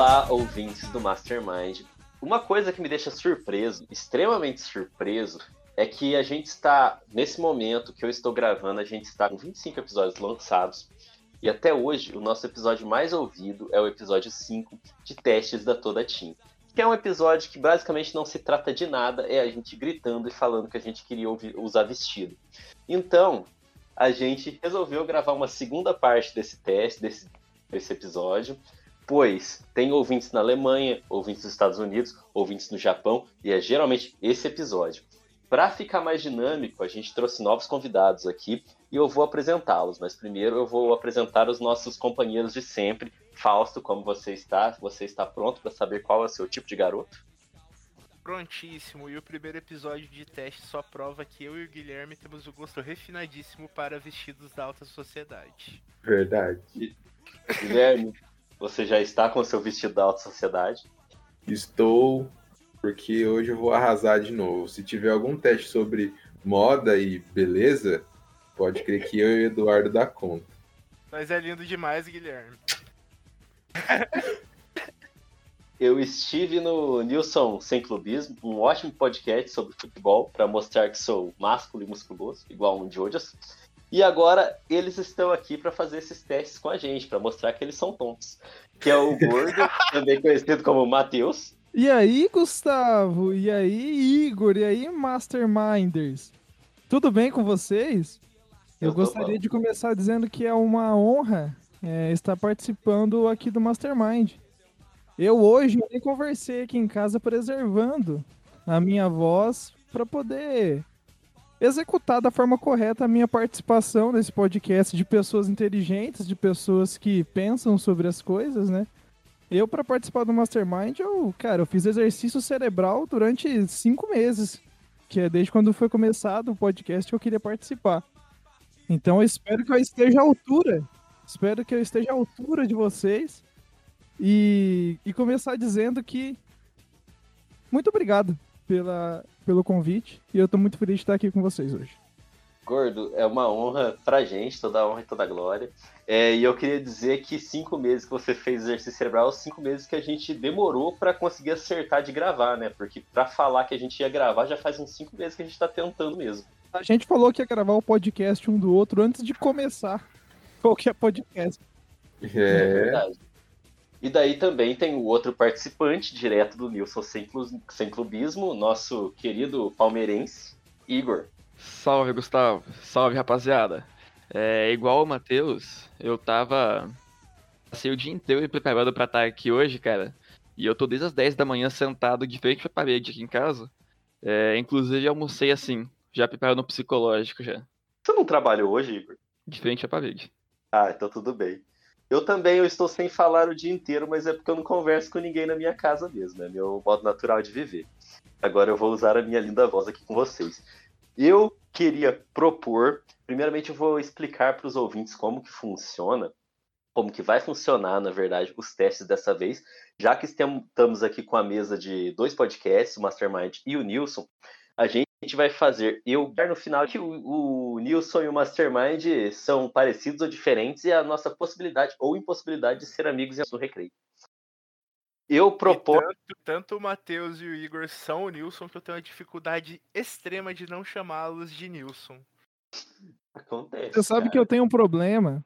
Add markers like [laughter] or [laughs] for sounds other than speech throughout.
Olá, ouvintes do Mastermind. Uma coisa que me deixa surpreso, extremamente surpreso, é que a gente está, nesse momento que eu estou gravando, a gente está com 25 episódios lançados. E até hoje, o nosso episódio mais ouvido é o episódio 5 de testes da Toda Team. Que é um episódio que basicamente não se trata de nada, é a gente gritando e falando que a gente queria ouvir- usar vestido. Então, a gente resolveu gravar uma segunda parte desse teste, desse, desse episódio, pois tem ouvintes na Alemanha, ouvintes nos Estados Unidos, ouvintes no Japão, e é geralmente esse episódio. Para ficar mais dinâmico, a gente trouxe novos convidados aqui e eu vou apresentá-los, mas primeiro eu vou apresentar os nossos companheiros de sempre. Fausto, como você está? Você está pronto para saber qual é o seu tipo de garoto? Prontíssimo, e o primeiro episódio de teste só prova que eu e o Guilherme temos o gosto refinadíssimo para vestidos da alta sociedade. Verdade. Guilherme, você já está com o seu vestido da alta sociedade? Estou, porque hoje eu vou arrasar de novo. Se tiver algum teste sobre moda e beleza, pode crer que eu e o Eduardo dá conta. Mas é lindo demais, Guilherme. [laughs] Eu estive no Nilson Sem Clubismo, um ótimo podcast sobre futebol, para mostrar que sou másculo e musculoso, igual um de Ojas. E agora eles estão aqui para fazer esses testes com a gente, para mostrar que eles são tontos. Que é o Gordo, [laughs] também conhecido como Matheus. E aí, Gustavo? E aí, Igor? E aí, Masterminders? Tudo bem com vocês? Eu, Eu gostaria bom. de começar dizendo que é uma honra é, estar participando aqui do Mastermind. Eu hoje nem conversei aqui em casa preservando a minha voz para poder executar da forma correta a minha participação nesse podcast de pessoas inteligentes, de pessoas que pensam sobre as coisas, né? Eu, para participar do Mastermind, eu, cara, eu fiz exercício cerebral durante cinco meses. Que é desde quando foi começado o podcast que eu queria participar. Então eu espero que eu esteja à altura. Espero que eu esteja à altura de vocês. E, e começar dizendo que. Muito obrigado pela, pelo convite. E eu tô muito feliz de estar aqui com vocês hoje. Gordo, é uma honra pra gente, toda a honra e toda a glória. É, e eu queria dizer que cinco meses que você fez exercício cerebral, cinco meses que a gente demorou pra conseguir acertar de gravar, né? Porque pra falar que a gente ia gravar já faz uns cinco meses que a gente tá tentando mesmo. A gente falou que ia gravar o podcast um do outro antes de começar qualquer podcast. É É, verdade. E daí também tem o outro participante, direto do Nilson Sem, Clu- Sem Clubismo, nosso querido palmeirense, Igor. Salve, Gustavo. Salve, rapaziada. É, igual o Matheus, eu tava. Passei o dia inteiro me preparando pra estar aqui hoje, cara. E eu tô desde as 10 da manhã sentado de frente pra parede aqui em casa. É, inclusive, almocei assim, já preparando o psicológico já. Você não trabalhou hoje, Igor? De frente à parede. Ah, então tudo bem. Eu também eu estou sem falar o dia inteiro, mas é porque eu não converso com ninguém na minha casa mesmo, é meu modo natural de viver. Agora eu vou usar a minha linda voz aqui com vocês. Eu queria propor, primeiramente eu vou explicar para os ouvintes como que funciona, como que vai funcionar, na verdade, os testes dessa vez, já que estamos aqui com a mesa de dois podcasts, o Mastermind e o Nilson, a gente vai fazer eu no final que o, o Nilson e o Mastermind são parecidos ou diferentes e a nossa possibilidade ou impossibilidade de ser amigos no recreio. Eu proponho. Tanto, tanto o Matheus e o Igor são o Nilson que eu tenho uma dificuldade extrema de não chamá-los de Nilson. Acontece. Você sabe cara. que eu tenho um problema,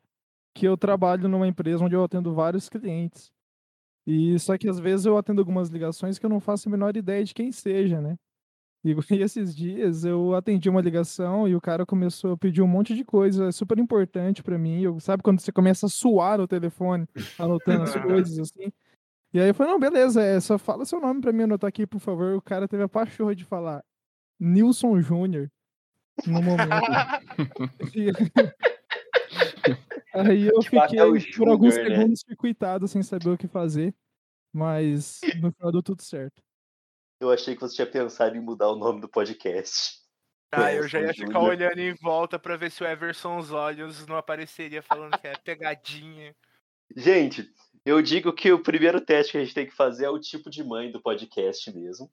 que eu trabalho numa empresa onde eu atendo vários clientes. E só que às vezes eu atendo algumas ligações que eu não faço a menor ideia de quem seja, né? E, [laughs] e esses dias eu atendi uma ligação e o cara começou a pedir um monte de coisa super importante pra mim. Eu, sabe quando você começa a suar no telefone, anotando as coisas assim? E aí eu falei, não, beleza, é, só fala seu nome pra mim anotar aqui, por favor. O cara teve a pachorra de falar Nilson Júnior no momento. [laughs] E- Aí eu Tipo, fiquei por alguns né? segundos circuitado sem saber o que fazer. Mas no final deu tudo certo. Eu achei que você tinha pensado em mudar o nome do podcast. Tá, eu já ia ficar olhando em volta pra ver se o Everson os olhos não apareceria falando que é pegadinha. Gente, eu digo que o primeiro teste que a gente tem que fazer é o tipo de mãe do podcast mesmo.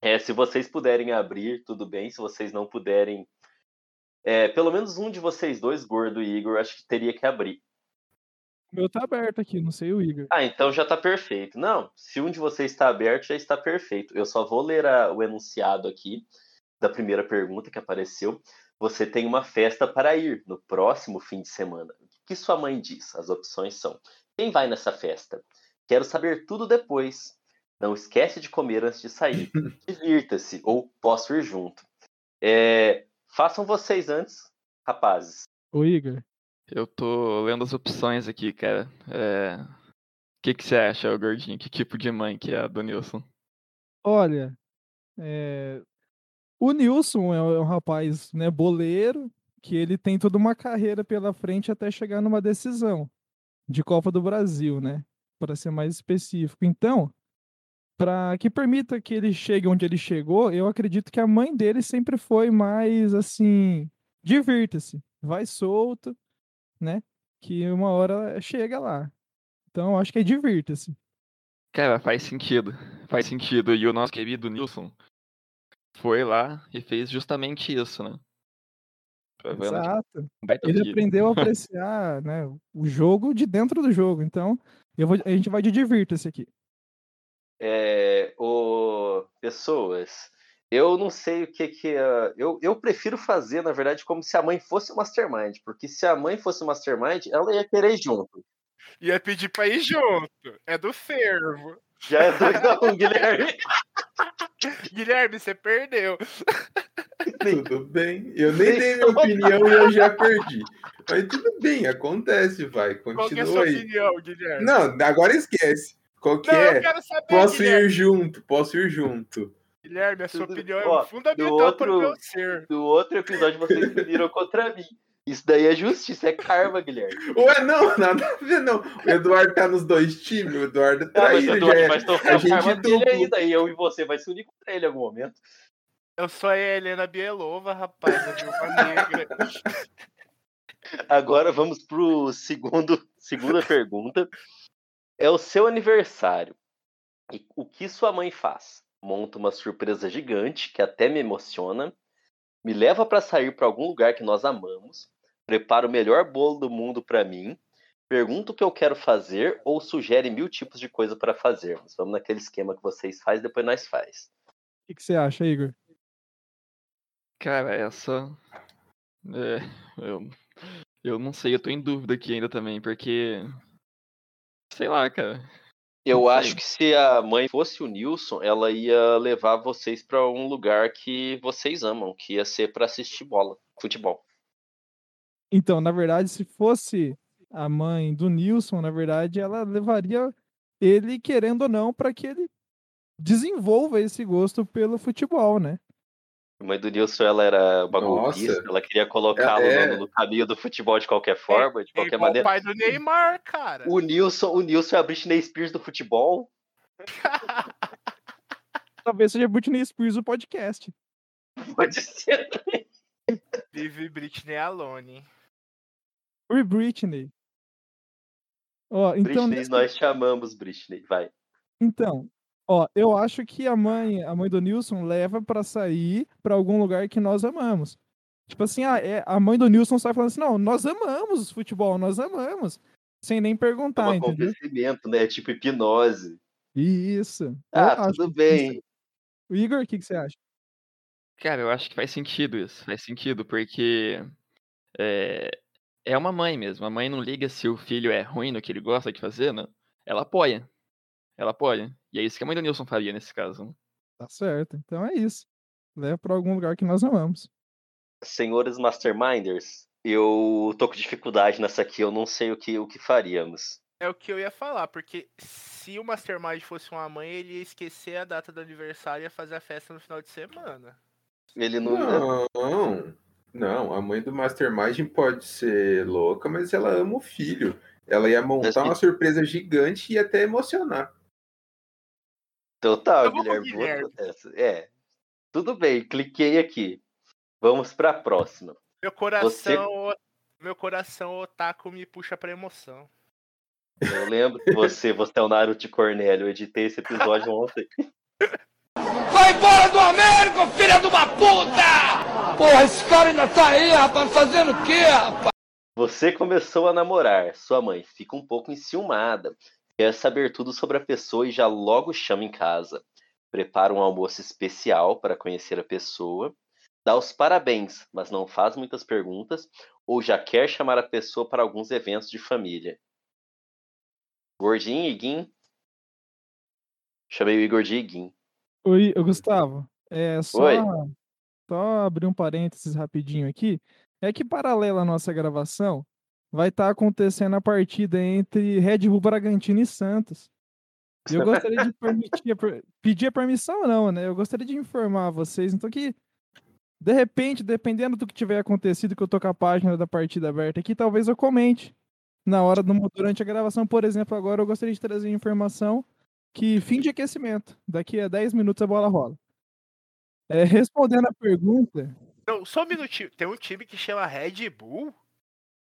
É, se vocês puderem abrir, tudo bem. Se vocês não puderem, é, pelo menos um de vocês dois, Gordo e Igor, acho que teria que abrir. O meu tá aberto aqui, não sei o Igor. Ah, então já tá perfeito. Não, se um de vocês está aberto, já está perfeito. Eu só vou ler a- o enunciado aqui da primeira pergunta que apareceu. Você tem uma festa para ir no próximo fim de semana. O que sua mãe diz? As opções são: quem vai nessa festa? Quero saber tudo depois. Não esquece de comer antes de sair. [laughs] Divirta-se ou posso ir junto. É, façam vocês antes, rapazes. O Igor. Eu tô lendo as opções aqui, cara. É... O que, que você acha, gordinho? Que tipo de mãe que é a do Nilson? Olha, é, o Nilson é é um rapaz né, boleiro, que ele tem toda uma carreira pela frente até chegar numa decisão de Copa do Brasil, né? Para ser mais específico. Então, para que permita que ele chegue onde ele chegou, eu acredito que a mãe dele sempre foi mais assim, divirta-se, vai solto, né? Que uma hora chega lá. Então, eu acho que é divirta-se. Cara, faz sentido. Faz sentido. E o nosso querido Nilson foi lá e fez justamente isso, né? Exato. Ele aprendeu a [laughs] apreciar né, o jogo de dentro do jogo. Então, eu vou, a gente vai de divirta-se aqui. É, ô, pessoas, eu não sei o que que. ah, eu, eu prefiro fazer, na verdade, como se a mãe fosse o Mastermind, porque se a mãe fosse o Mastermind, ela ia querer ir junto. Ia pedir pra ir junto. É do fervo. Já é dois a um, Guilherme. [laughs] Guilherme, você perdeu. [laughs] Tudo bem. Eu nem dei minha opinião e eu já perdi. Mas tudo bem, acontece, vai. Qual que é a Continua sua aí. opinião, Guilherme? Não, agora esquece. Qual que Não, eu é? quero saber, Posso Guilherme. ir junto, posso ir junto. Guilherme, a sua Tudo- opinião ó, é fundamental do para o outro- meu ser. Do outro episódio vocês viram contra mim. Isso daí é justiça, é karma, Guilherme. [laughs] Ué, não, nada a ver, não. O Eduardo tá nos dois times, o Eduardo é Ah, mas Eduardo é. vai sofrer a gente dele ainda, e eu e você vai se unir contra ele em algum momento. Eu sou a Helena Bielova, rapaz, a Viúva Negra. [laughs] Agora vamos pro segundo, segunda pergunta. É o seu aniversário. E o que sua mãe faz? Monta uma surpresa gigante que até me emociona. Me leva para sair para algum lugar que nós amamos. Prepara o melhor bolo do mundo para mim. Pergunta o que eu quero fazer ou sugere mil tipos de coisa para fazermos. Vamos naquele esquema que vocês fazem, depois nós faz. O que, que você acha, Igor? Cara, essa. É, eu, eu não sei, eu tô em dúvida aqui ainda também, porque. Sei lá, cara. Eu acho que se a mãe fosse o Nilson, ela ia levar vocês para um lugar que vocês amam, que ia ser para assistir bola, futebol. Então, na verdade, se fosse a mãe do Nilson, na verdade, ela levaria ele, querendo ou não, para que ele desenvolva esse gosto pelo futebol, né? A mãe do Nilson, ela era golpista, ela queria colocá-lo É, no, no caminho do futebol de qualquer forma, de É qualquer igual o maneira. pai do Neymar, cara. O Nilson, o Nilson é a Britney Spears do futebol. [laughs] Talvez seja Britney Spears o podcast. Pode ser. Vive Britney Alone. Free Britney. Ó, então, Britney, nesse- nós chamamos Britney, vai. então, ó, eu acho que a mãe, a mãe do Nilson leva pra sair pra algum lugar que nós amamos. Tipo assim, ah, é, a mãe do Nilson sai falando assim, não, nós amamos futebol, nós amamos. Sem nem É perguntar, um entendeu? acontecimento, né? Tipo hipnose. Isso. Ah, tudo bem. O Igor, o que, que você acha? Cara, eu acho que faz sentido isso. Faz sentido, porque. É, é uma mãe mesmo. A mãe não liga se o filho é ruim no que ele gosta de fazer, né? Ela apoia. Ela apoia. E é isso que a mãe do Nilson faria nesse caso. né? Tá certo. Então é isso. Leva pra algum lugar que nós amamos. Senhores Masterminders, eu tô com dificuldade nessa aqui, eu não sei o que, o que faríamos. É o que eu ia falar, porque se o Mastermind fosse uma mãe, ele ia esquecer a data do aniversário e ia fazer a festa no final de semana. Ele não. Não, não, a mãe do Mastermind pode ser louca, mas ela ama o filho. Ela ia montar uma surpresa gigante e ia até emocionar. Total, Guilherme. Guilherme. É. Tudo bem, cliquei aqui. Vamos pra próxima. Meu coração. Meu coração otaku me puxa pra emoção. Eu lembro que você, você é o Naruto de Cornélio. Eu editei esse episódio ontem. Vai embora do Américo, filha de uma puta! Porra, esse cara ainda tá aí, rapaz, fazendo o quê, rapaz? Você começou a namorar. Sua mãe fica um pouco enciumada. Quer saber tudo sobre a pessoa e já logo chama em casa. Prepara um almoço especial para conhecer a pessoa. Dá os parabéns, mas não faz muitas perguntas. Ou já quer chamar a pessoa para alguns eventos de família. Gordinho e Guim. Chamei o Igor de Iguim. Oi, Gustavo. É só, Oi. só abrir um parênteses rapidinho aqui. É que paralela à nossa gravação, vai estar acontecendo a partida entre Red Bull Bragantino e Santos. Eu gostaria de permitir, per- pedir a permissão, não, né? Eu gostaria de informar vocês, então que de repente, dependendo do que tiver acontecido, que eu tô com a página da partida aberta aqui, talvez eu comente na hora do durante a gravação, por exemplo, agora eu gostaria de trazer informação que fim de aquecimento, daqui a 10 minutos a bola rola. É, respondendo a pergunta, Não, só um minutinho. Tem um time que chama Red Bull?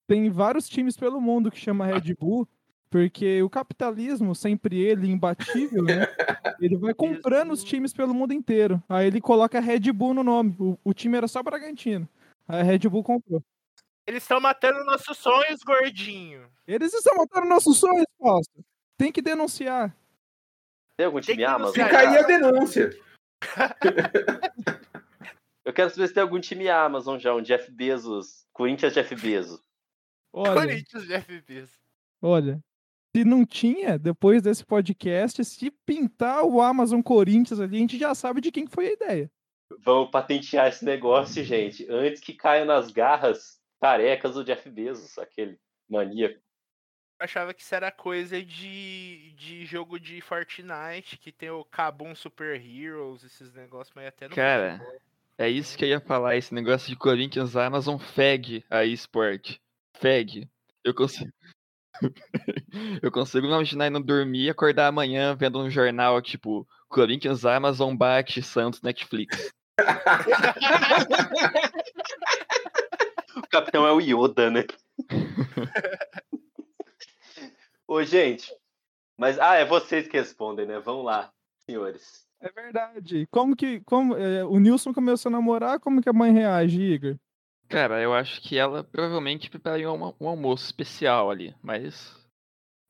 Tem vários times pelo mundo que chama Red Bull, porque o capitalismo, sempre ele, imbatível, né? [laughs] Ele vai comprando os times pelo mundo inteiro. Aí ele coloca Red Bull no nome. O, o time era só Bragantino. Aí a Red Bull comprou. Eles estão matando nossos sonhos, gordinho. Eles estão matando nossos sonhos, Fausto. Tem que denunciar. Tem algum time Amazon? Fica aí a denúncia. [laughs] Eu quero saber se tem algum time Amazon já, um Jeff Bezos, Corinthians Jeff Bezos. Olha, Corinthians de FBs. olha. Se não tinha, depois desse podcast, se pintar o Amazon Corinthians ali, a gente já sabe de quem que foi a ideia. Vamos patentear esse negócio, gente, antes que caia nas garras carecas do Jeff Bezos, aquele maníaco. Eu achava que isso era coisa de, de jogo de Fortnite, que tem o Kabum Super Heroes, esses negócios, mas até no Cara. É isso que eu ia falar, esse negócio de Corinthians Amazon feg a eSport. Feg. Eu consigo. [laughs] eu consigo imaginar indo dormir e acordar amanhã vendo um jornal tipo Corinthians Amazon bate Santos Netflix. O capitão é o Yoda, né? [laughs] Ô, gente, mas ah, é vocês que respondem, né? Vamos lá, senhores. É verdade. Como que. Como, é, o Nilson começou a namorar, como que a mãe reage, Igor? Cara, eu acho que ela provavelmente prepararia um, um almoço especial ali, mas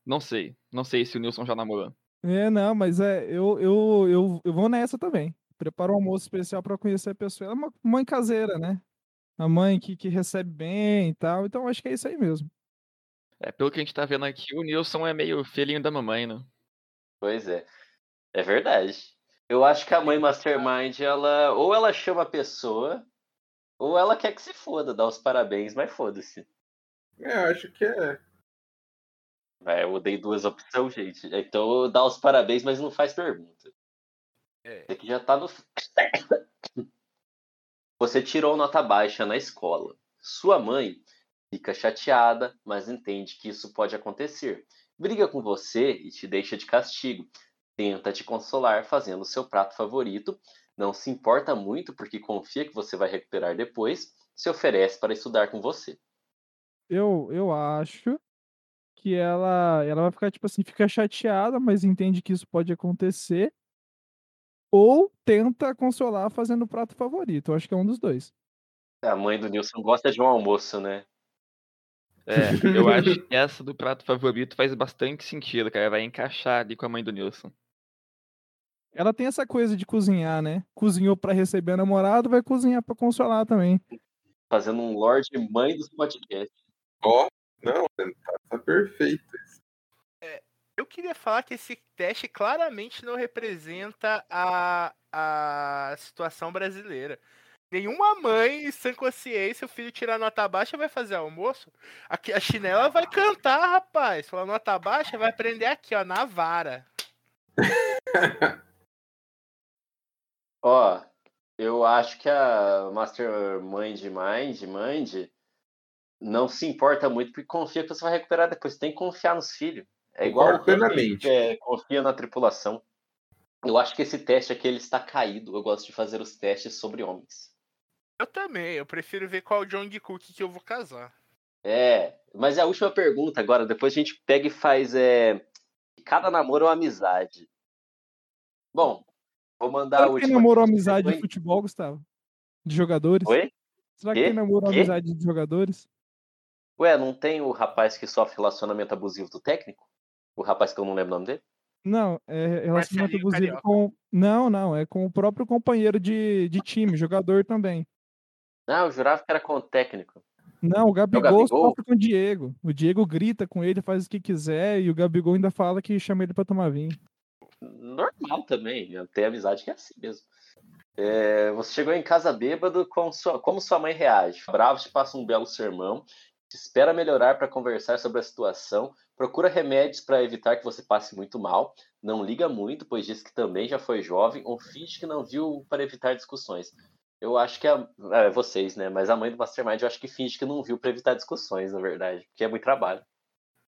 não sei. Não sei se o Nilson já namorou. É, não, mas é, eu, eu, eu, eu vou nessa também. Preparo um almoço especial para conhecer a pessoa. Ela é uma mãe caseira, né? A mãe que, que recebe bem e tal. Então acho que é isso aí mesmo. É, pelo que a gente tá vendo aqui, o Nilson é meio filhinho da mamãe, né? Pois é. É verdade. Eu acho que a mãe Mastermind, ela. Ou ela chama a pessoa, ou ela quer que se foda, dá os parabéns, mas foda-se. É, eu acho que é. É, eu dei duas opções, gente. Então dá os parabéns, mas não faz pergunta. É. Isso aqui já tá no. [coughs] Você tirou nota baixa na escola. Sua mãe fica chateada, mas entende que isso pode acontecer. Briga com você e te deixa de castigo. Tenta te consolar fazendo seu prato favorito. Não se importa muito porque confia que você vai recuperar depois. Se oferece para estudar com você. Eu, eu acho que ela, ela vai ficar, tipo assim, fica chateada, mas entende que isso pode acontecer. Ou tenta consolar fazendo o prato favorito. Eu acho que é um dos dois. A mãe do Nilson gosta de um almoço, né? É, eu acho que essa do prato favorito faz bastante sentido, cara. Vai encaixar ali com a mãe do Nilson. Ela tem essa coisa de cozinhar, né? Cozinhou pra receber a namorada, vai cozinhar pra consolar também. Fazendo um Lorde Mãe dos podcasts. Ó, não, tá, tá perfeito. Eu queria falar que esse teste claramente não representa a, a situação brasileira. Nenhuma mãe, sem consciência, o filho tirar nota baixa vai fazer almoço. Aqui, a chinela vai cantar, rapaz. Falar nota baixa, vai aprender aqui, ó, na vara. [laughs] Ó, eu acho que a Mastermind Mind, Mind não se importa muito porque confia que você vai recuperar depois. Tem que confiar nos filhos. É igual o é, confia na tripulação. Eu acho que esse teste aqui ele está caído. Eu gosto de fazer os testes sobre homens. Eu também, eu prefiro ver qual John Cook que eu vou casar. É, mas é a última pergunta agora. Depois a gente pega e faz. É, cada namoro é uma amizade. Bom, vou mandar Será que tem namoro amizade de futebol, Gustavo? De jogadores? Oi? Será que Quê? tem namoro amizade de jogadores? Ué, não tem o rapaz que sofre relacionamento abusivo do técnico? O rapaz que eu não lembro o nome dele? Não, é relacionamento Marcelinho abusivo Carioca. com. Não, não, é com o próprio companheiro de, de time, jogador também. Ah, eu jurava que era com o técnico. Não, o Gabigol, Gabigol? sofre com o Diego. O Diego grita com ele, faz o que quiser, e o Gabigol ainda fala que chama ele pra tomar vinho. Normal também, né? tem amizade que é assim mesmo. É, você chegou em casa bêbado, com sua- como sua mãe reage? Bravo te passa um belo sermão, te espera melhorar para conversar sobre a situação, procura remédios para evitar que você passe muito mal, não liga muito, pois diz que também já foi jovem, ou finge que não viu para evitar discussões. Eu acho que a, é, vocês, né? Mas a mãe do Mastermind eu acho que finge que não viu para evitar discussões, na verdade, porque é muito trabalho.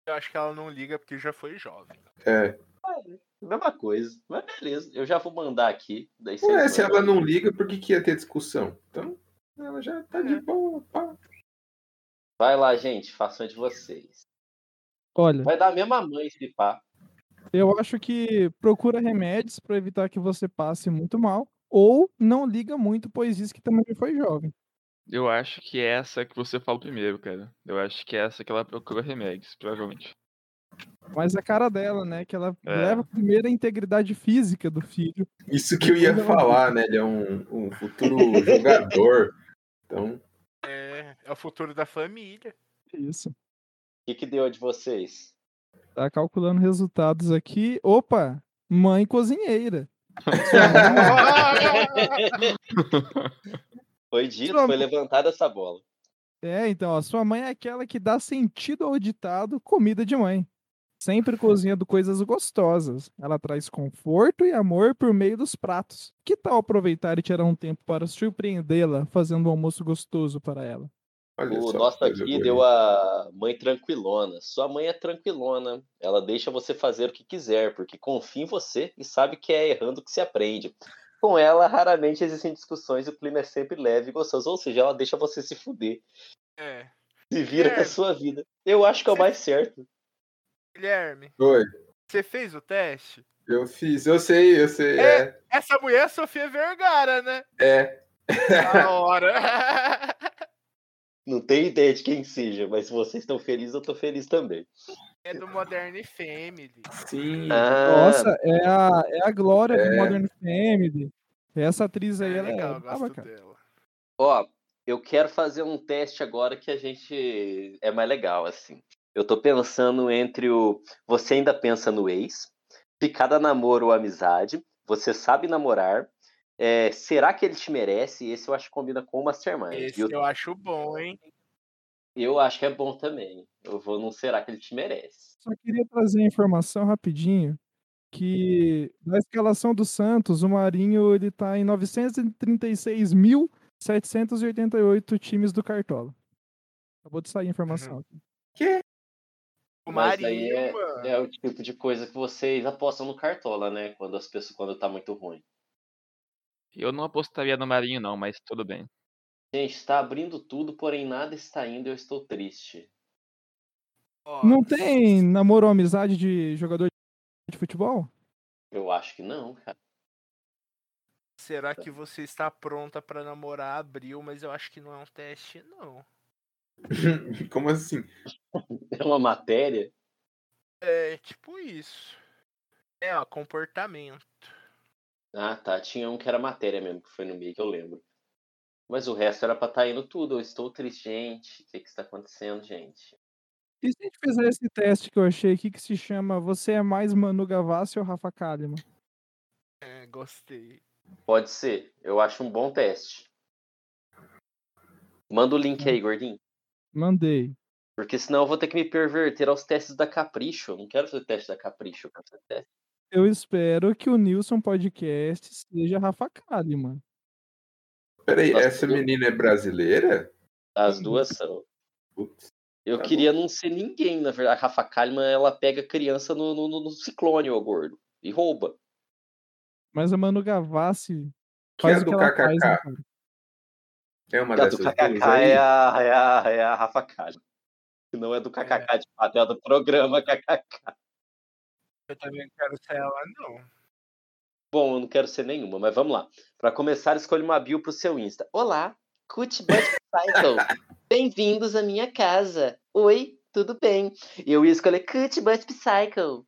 Eu acho que ela não liga porque já foi jovem. É. Mesma coisa, mas beleza, eu já vou mandar aqui. Daí Ué, se ela não liga, por que, que ia ter discussão? Então, ela já tá de boa. pá. Vai lá, gente, façam de vocês. Olha, Vai dar a mesma mãe esse pá. eu acho que procura remédios pra evitar que você passe muito mal, ou não liga muito, pois diz que também foi jovem. Eu acho que é essa que você falou primeiro, cara. Eu acho que é essa que ela procura remédios, provavelmente. Mas a cara dela, né? Que ela É. leva primeiro a integridade física do filho. Isso que eu ia falar, né? Ele é um, um futuro [laughs] jogador. Então, É, é o futuro da família. Isso. O que, que deu de vocês? Tá calculando resultados aqui. Opa! Mãe cozinheira. [laughs] Foi dito, Sua foi mãe- levantada essa bola. É, então, a sua mãe é aquela que dá sentido ao ditado comida de mãe. Sempre cozinhando coisas gostosas. Ela traz conforto e amor por meio dos pratos. Que tal aproveitar e tirar um tempo para surpreendê-la, fazendo um almoço gostoso para ela? olha O nosso aqui deu a mãe tranquilona. Sua mãe é tranquilona. Ela deixa você fazer o que quiser, porque confia em você e sabe que é errando que se aprende. Com ela, raramente existem discussões e o clima é sempre leve e gostoso. Ou seja, ela deixa você se fuder. É. Se vira com a Guilherme. sua vida. Eu acho que é o mais certo. Guilherme, Oi, você fez o teste? eu fiz, eu sei, eu sei. É, Essa mulher é Sofia Vergara, né? é. Da hora. [laughs] Não tenho ideia de quem seja, mas se vocês estão felizes, eu tô feliz também. é do Modern Family. Sim. Ah, Nossa, é a, é a Glória do É. Modern Family. Essa atriz aí, É ela legal, é eu gosto cara. dela. Ó, eu quero fazer um teste agora que a gente é mais legal, assim. Eu tô pensando entre o você ainda pensa no ex, ficada namoro ou amizade, você sabe namorar, é, será que ele te merece? Esse eu acho que combina com o Mastermind. Esse Eu, eu acho bom, hein? eu acho que é bom também. Eu vou no será que ele te merece. Só queria trazer a informação rapidinho que na escalação do Santos, o Marinho ele tá em 936.788 times do Cartola. Acabou de sair a informação. O Mas aí é, é o tipo de coisa que vocês apostam no Cartola, né? Quando as pessoas quando tá muito ruim. Eu não apostaria no Marinho, não, mas tudo bem. Gente, está abrindo tudo, porém nada está indo, eu estou triste. Não tem namoro ou amizade de jogador de futebol? Eu acho que não, cara. Será que você está pronta pra namorar abril? Mas eu acho que não é um teste, não. [laughs] Como assim? [laughs] É uma matéria? É tipo isso. É, ó, comportamento. Ah, tá. Tinha um que era matéria mesmo, que foi no meio, que eu lembro. Mas o resto era pra estar indo tudo. Eu estou triste, gente. O que que está acontecendo, gente? E se a gente fizer esse teste que eu achei aqui que se chama Você é mais Manu Gavassi ou Rafa Kalimann? É, gostei. Pode ser. Eu acho um bom teste. Manda o link aí, gordinho. Mandei. Porque senão eu vou ter que me perverter aos testes da Capricho. Eu não quero fazer teste da Capricho. Eu quero fazer teste. Eu espero que o Nilson Podcast seja Rafa Kalimann. Peraí, Nossa, essa eu- menina é brasileira? As duas são. Putz. Eu Tá queria não ser ninguém, na verdade. A Rafa Kalimann, ela pega criança no, no, no- ciclone, ô gordo. E rouba. Mas a Manu Gavassi Que é faz o do que ela faz, né, KKK. cara? É uma A do dessas KKK é a, é, a, é a Rafa Kalimann. Que não é do KKK de fato, é do programa KKK. Eu também não quero ser ela, não. Bom, eu não quero ser nenhuma, mas vamos lá. Para começar, escolha uma bio pro seu Insta. Olá, Cut Cycle. [laughs] Bem-vindos à minha casa. Oi, tudo bem? Eu ia escolher Cut Butt Psycho.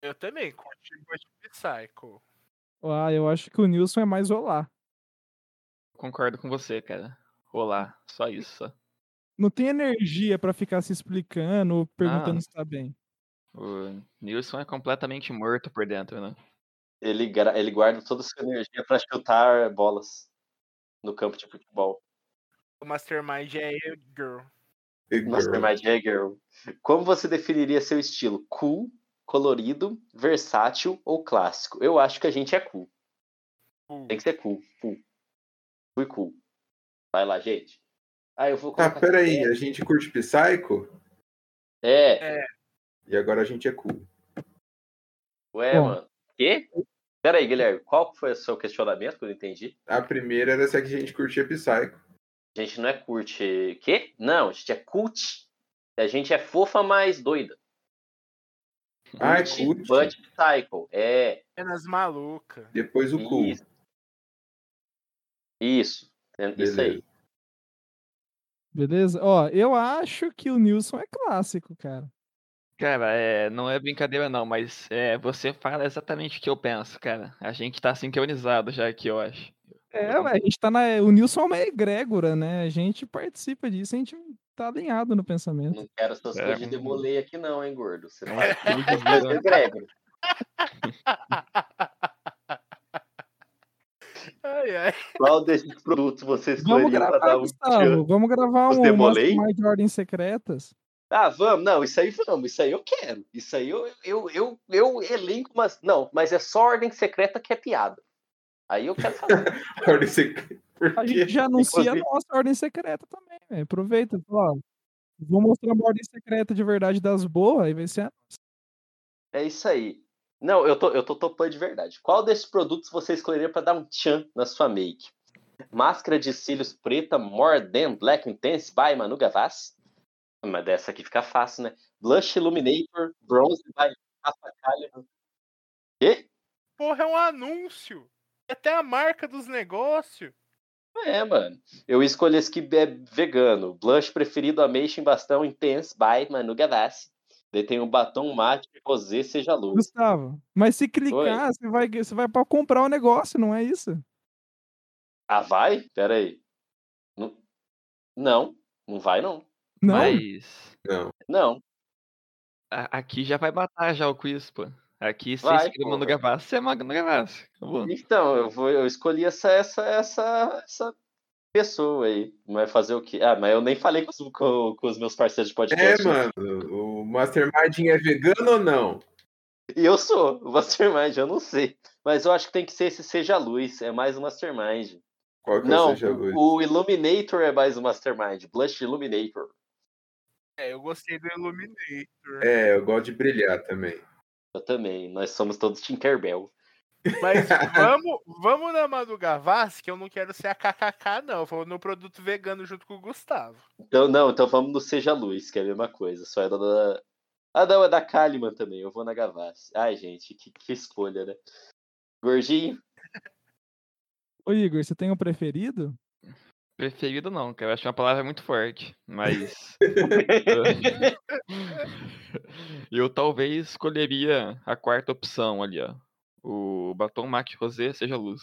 Eu também, curti Butt Psycho. Ah, eu acho que o Nilson é mais olá. Concordo com você, cara. Olá, só isso. Só. Não tem energia pra ficar se explicando ou perguntando Ah. se tá bem. O Nilson é completamente morto por dentro, né? Ele, ele guarda toda a sua energia para chutar bolas no campo de futebol. O Mastermind é girl. Girl. Mastermind é girl. Como você definiria seu estilo? Cool, colorido, versátil ou clássico? Eu acho que a gente é cool. Cool. Tem que ser cool. Cool. Fui cool. Vai lá, gente. Ah, eu vou Tá, colocar. peraí, a gente curte Psycho É, e agora a gente é cool. ué, Bom. mano. Quê? Peraí, Guilherme, qual foi o seu questionamento que eu não entendi? A primeira era se a gente curtia Psycho. A gente não é curte. Quê? Não, a gente é cult. A gente é fofa mais doida. Ah, é Cult, cult. But Cycle. É. Apenas maluca. Depois o. Isso. Isso. É Isso aí. Beleza. Ó, eu acho que o Nilson é clássico, cara. Cara, é, não é brincadeira não, mas é, você fala exatamente o que eu penso, cara. A gente tá sincronizado já aqui, eu acho. É, ué, a gente tá na. O Nilson é uma egrégora, né? A gente participa disso, a gente tá alinhado no pensamento. Não quero essas É, coisas de demoler aqui, não, hein, gordo. Você É [laughs] um [laughs] vai arquivo de vida, né? Gregor. Ai, ai. Qual desses produtos você Vamos gravar, dar um Gustavo. Vamos gravar um Demolei? Mastermind de Ordens Secretas. Ah, vamos. Não, isso aí vamos. Isso aí eu quero. Isso aí eu, eu, eu, eu elenco, mas. Não, mas é só ordem secreta que é piada. Aí eu quero falar. [laughs] Ordem secreta. A gente já anuncia a Inclusive- nossa Ordem Secreta também, velho. Aproveita. Ó, vou mostrar uma Ordem Secreta de verdade das boas, aí vai ser a É isso aí. Não, eu tô, eu tô topando de verdade. Qual desses produtos você escolheria pra dar um tchan na sua make? Máscara de cílios preta More Than Black Intense by Manu Gavassi. Mas dessa aqui fica fácil, né? Blush Illuminator Bronze by Rafa Kalimann. Quê? Porra, é um anúncio. É Até a marca dos negócios. É, mano. Eu escolhi esse que é vegano. Blush preferido Amation Bastão Intense by Manu Gavassi. Daí tem o batom mate rosé seja luz. Gustavo, mas se clicar, você vai, você vai pra comprar o negócio, não é isso? Ah, vai? Pera aí. Não, não, não vai não. Não? Mas Não. Não. a- aqui já vai matar já o quiz, pô. Aqui, Vai, você escrever Mano porra. Gavassi, você é Mano Gavassi. Acabou. Então, eu, vou, eu escolhi essa, essa, essa, essa pessoa aí. Mas fazer o quê? Ah, mas eu nem falei com, os- com- com os meus parceiros de É, podcast. mano. O Mastermind é vegano ou não? E eu sou o Mastermind, eu não sei. Mas eu acho que tem que ser esse Seja Luz. É mais um Mastermind. Qual que é Não, o seja luz? o Illuminator é mais um Mastermind. Blush Illuminator. É, eu gostei do Illuminator. É, eu gosto de brilhar também. Eu também. Nós somos todos Tinkerbell. Mas [laughs] vamos, vamos na Manu Gavassi, que eu não quero ser a KKK, não. Eu vou no produto vegano junto com o Gustavo. Então, não, então vamos no Seja Luz, que é a mesma coisa. Só é da. da... Ah, não, é da Kalimann também. Eu vou na Gavassi. Ai, gente, que, que escolha, né? Gordinho? Ô Igor, você tem um preferido? Preferido não, cara. Eu acho uma palavra muito forte. Mas. [laughs] [laughs] eu talvez escolheria a quarta opção ali, ó. O batom Mac Rosé seja luz.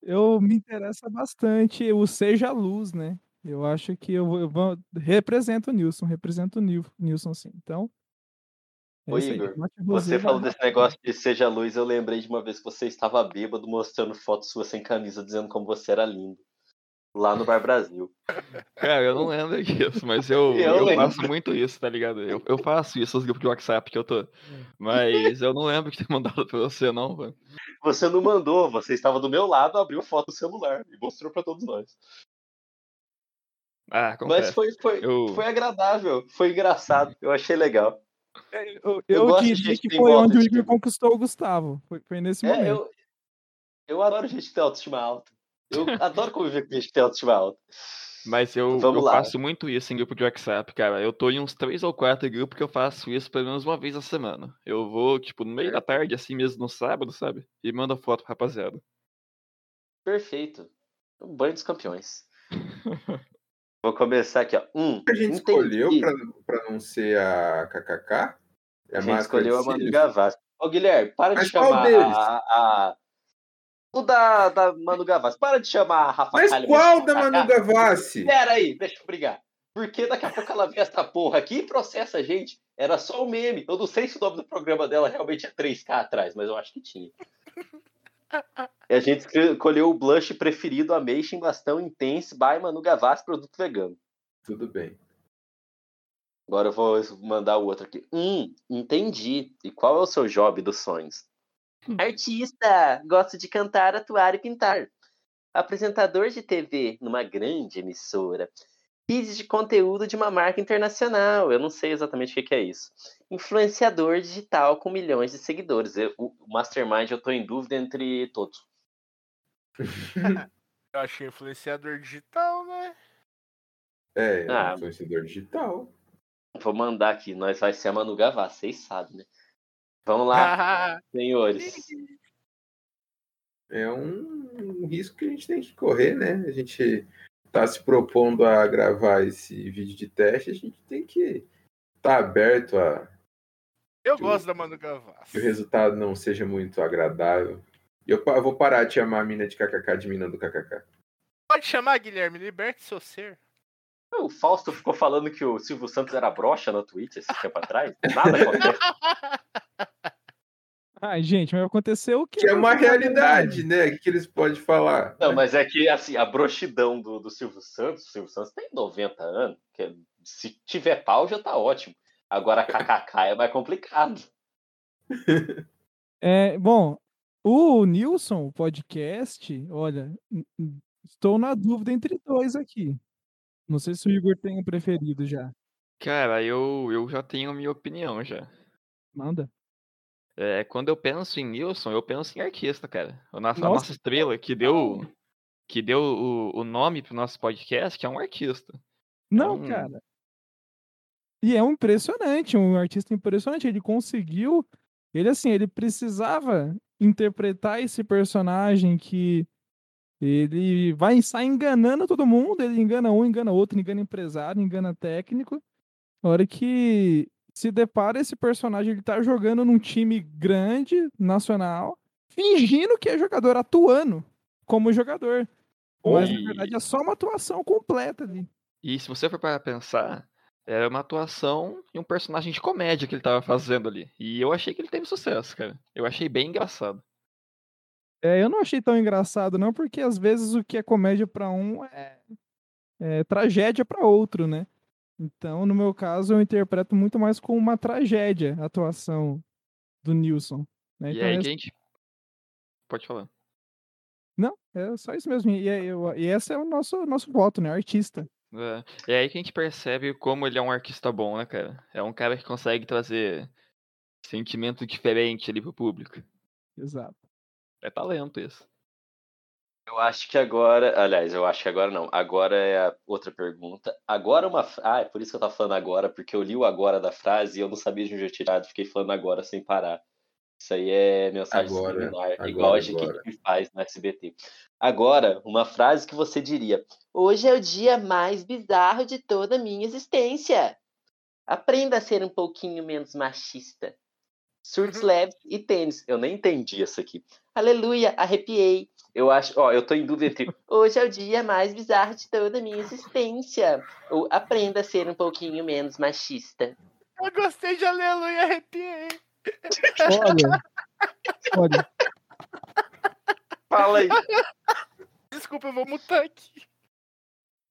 Eu me interessa bastante o Seja Luz, né? Eu acho que eu vou, eu vou represento o Nilson, represento o Nil- Nilson sim. Então, é Ô, Igor, Você falou desse negócio de Seja Luz, eu lembrei de uma vez que você estava bêbado mostrando fotos suas sem camisa, dizendo como você era lindo. Lá no Bar Brasil. Cara, eu não lembro disso, mas eu, [laughs] Eu eu, faço muito isso, tá ligado? Eu, eu faço isso nos grupos de WhatsApp que eu tô. Mas eu não lembro de ter [laughs] mandado pra você, não, mano. Você não mandou, você estava do meu lado, abriu foto do celular e mostrou pra todos nós. Ah, Mas acontece. foi, foi, Eu- foi agradável, foi engraçado, eu achei legal. Eu, Eu eu gosto de diria gente que que foi onde o Igor tudo. conquistou o Gustavo. Foi, foi nesse É, momento. eu, eu adoro gente que tem autoestima alta. Eu adoro conviver com gente que tem autoestima alta. Mas eu, Vamos eu faço muito isso em grupo de WhatsApp, cara. Eu tô em uns três ou quatro grupos que eu faço isso pelo menos uma vez a semana. Eu vou, tipo, no meio da tarde, assim mesmo, no sábado, sabe? E mando a foto pro rapaziada. Perfeito. Um banho dos campeões. [laughs] Vou começar aqui, ó. Um, A gente entendi. escolheu pra, pra não ser a KKK? É A gente escolheu de a Manu? Gavassi. Ô, Guilherme, para de Mas qual chamar deles? a, a- O da, da Manu Gavassi. Para de chamar a Rafa Mas Kalimann qual da. Manu Gavassi? Pera aí, deixa eu brigar. Porque daqui a pouco ela vê essa porra aqui e processa a gente. Era só um meme. Eu não sei se o nome do programa dela realmente é 3K atrás, mas eu acho que tinha. E a gente escolheu o blush preferido, Amazing Bastão Intense by Manu Gavassi, produto vegano. Tudo bem. Agora eu vou mandar o outro aqui. Hum, entendi. E qual é o seu job dos sonhos? Artista! Gosto de cantar, atuar e pintar. Apresentador de TV numa grande emissora. Feed de conteúdo de uma marca internacional. Eu não sei exatamente o que é isso. Influenciador digital com milhões de seguidores. Eu- o Mastermind eu tô em dúvida entre todos. [laughs] Eu é influenciador digital, né? É, Ah. influenciador digital. Vou mandar aqui. Nós vai ser a Manu Gavassi, vocês sabem, né? Vamos lá, [laughs] senhores. É um, um risco que a gente tem que correr, né? A gente tá se propondo a gravar esse vídeo de teste, a gente tem que estar aberto a Eu gosto da Manu que o Gavassi. resultado não seja muito agradável. E eu, eu vou parar de chamar a mina de kkk de mina do kkk. Pode chamar, Guilherme, liberte seu ser. O Fausto ficou falando que o Silvio Santos era broxa no Twitch esse tempo atrás. Nada [laughs] acontece. [laughs] Ai, gente, mas aconteceu o quê? Que é uma realidade, né? O que, eles podem falar? Não, mas é que assim, a broxidão do, do Silvio Santos, o Silvio Santos tem 90 anos, que é- se tiver pau já tá ótimo. Agora [laughs] KKK é mais complicado. É, bom, o Nilson, o podcast, olha, estou na dúvida entre dois aqui. Não sei se o Igor tem um preferido já. Cara, eu, eu já tenho a minha opinião já. Manda. É, quando eu penso em Nilson, eu penso em artista, cara. A nossa, a Nossa, nossa estrela que deu, que deu o, o nome pro nosso podcast é um artista. Não, um- cara. E é um impressionante, um artista impressionante. Ele conseguiu. Ele, assim, ele precisava interpretar esse personagem que ele vai sair enganando todo mundo. Ele engana um, engana outro, engana empresário, engana técnico. Na hora que se depara esse personagem, ele tá jogando num time grande, nacional, fingindo que é jogador, atuando como jogador. Mas, na verdade, é só uma atuação completa ali. E se você for para pensar, era uma atuação e um personagem de comédia que ele tava fazendo ali. E eu achei que ele teve sucesso, cara. Eu achei bem engraçado. É, eu não achei tão engraçado, não, porque às vezes o que é comédia pra um é, é tragédia pra outro, né? Então, no meu caso, eu interpreto muito mais como uma tragédia a atuação do Nilson. Né? E Então, aí é- que a gente. Pode falar. Não, é só isso mesmo. E, eu- e esse é o nosso, nosso voto, né? Artista. É, é aí que a gente percebe como ele é um artista bom, né, cara? É um cara que consegue trazer sentimento diferente ali pro público. Exato. É talento isso. Eu acho que agora. Aliás, eu acho que agora não. Agora é a outra pergunta. Agora uma. Ah, é por isso que eu tava falando agora, porque eu li o agora da frase e eu não sabia de onde eu tinha tirado, fiquei falando agora sem parar. Isso aí é mensagem Agora, subliminar, agora, igual a agora. gente faz no SBT. Agora, uma frase que você diria: Hoje é o dia mais bizarro de toda a minha existência. Aprenda a ser um pouquinho menos machista. Surtos leves e tênis. Eu nem entendi isso aqui. Aleluia, arrepiei. Eu acho, ó, eu tô em dúvida entre hoje é o dia mais bizarro de toda a minha existência. Ou aprenda a ser um pouquinho menos machista. Eu gostei de aleluia, arrepiei. Olha. olha. Fala aí. Desculpa, eu vou mutar aqui.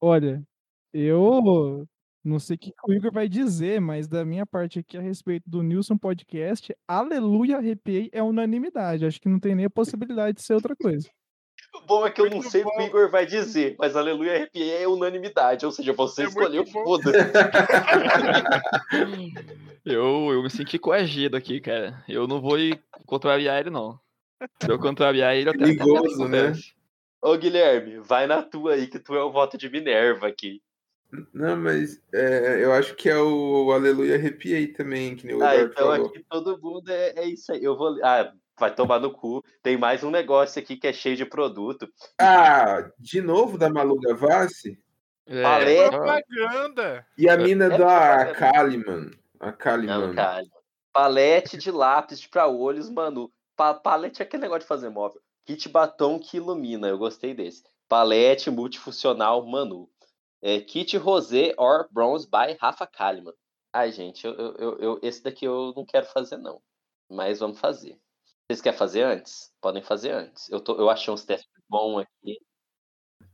Olha, eu não sei o que, o Igor vai dizer, mas da minha parte aqui a respeito do Nilson Podcast, aleluia, arrepiei, é unanimidade. Acho que não tem nem a possibilidade de ser outra coisa. Bom é que eu não Muito sei o que bom. o Igor vai dizer, mas aleluia arrepiei é unanimidade. Ou seja, você É escolheu, muito bom. foda [laughs] Eu, eu me senti coagido aqui, cara. Eu não vou ir contrariar ele, não. Se eu contrariar ele, eu até Perigoso, né? Ô, Guilherme, vai na tua aí, que tu é o voto de Minerva aqui. Não, mas é, eu acho que é o Aleluia Arrepiei também, que nem o Ah, Eduardo então falou. aqui todo mundo é, é isso aí. Eu vou. Ah, vai tomar no cu. Tem mais um negócio aqui que é cheio de produto. Ah, de novo da Malu Gavassi? É, Palete. só- Propaganda. E a mina É, da é. Kalimann. A Não, Kalimann. cara. Palete de lápis pra olhos, mano. Pa palete é aquele negócio de fazer móvel. Kit batom que ilumina. Eu gostei desse. Palete multifuncional, manu. É, kit rosé or bronze by Rafa Kalimann. Ai, gente, eu, eu- eu- esse daqui eu não quero fazer, não. Mas vamos fazer. Vocês querem fazer antes? Podem fazer antes. Eu, tô, eu achei uns testes bons aqui.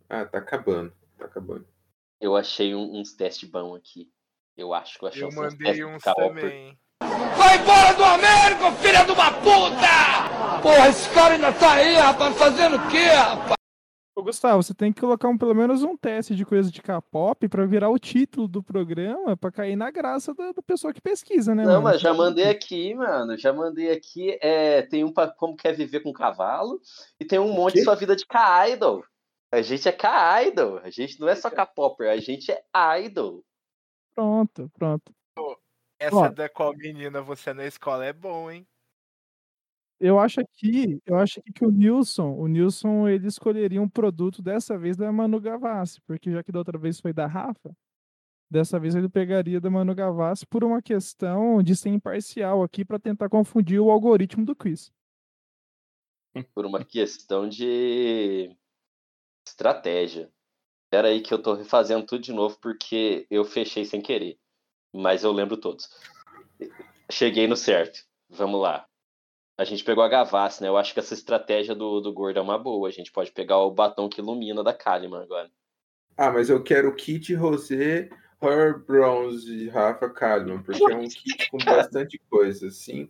Ah, tá acabando. Tá acabando. Eu achei um- uns testes bons aqui. Eu acho que eu achei Eu uns mandei testes uns Cooper. um também. Vai embora do Américo, filha de uma puta! Porra, esse cara ainda tá aí, rapaz, fazendo o quê, rapaz? Ô, Gustavo, você tem que colocar um- pelo menos um teste de coisa de K-pop pra virar o título do programa pra cair na graça da, da pessoa que pesquisa, né, Não, mano? mas já mandei aqui, mano. Já mandei aqui. É, tem um pra como quer viver com cavalo e tem um monte de sua vida de K-Idol. A gente é K-Idol. A gente não é só K-Popper, a gente é Idol. Pronto, pronto. Essa Ó. da qual menina você na escola é bom, hein? Eu acho aqui, eu acho que o Nilson, o Nilson, ele escolheria um produto dessa vez da Manu Gavassi, porque já que da outra vez foi da Rafa, dessa vez ele pegaria da Manu Gavassi por uma questão de ser imparcial aqui pra tentar confundir o algoritmo do quiz. [laughs] Por uma questão de estratégia. Espera aí que eu tô refazendo tudo de novo porque eu fechei sem querer. Mas eu lembro todos. Cheguei no certo. Vamos lá. A gente pegou a Gavassi, né? Eu acho que essa estratégia do, do gordo é uma boa. A gente pode pegar o batom que ilumina da Kalimann agora. Ah, mas eu quero kit rosé, her bronze, Rafa Kalimann, porque é um kit com bastante coisa, assim.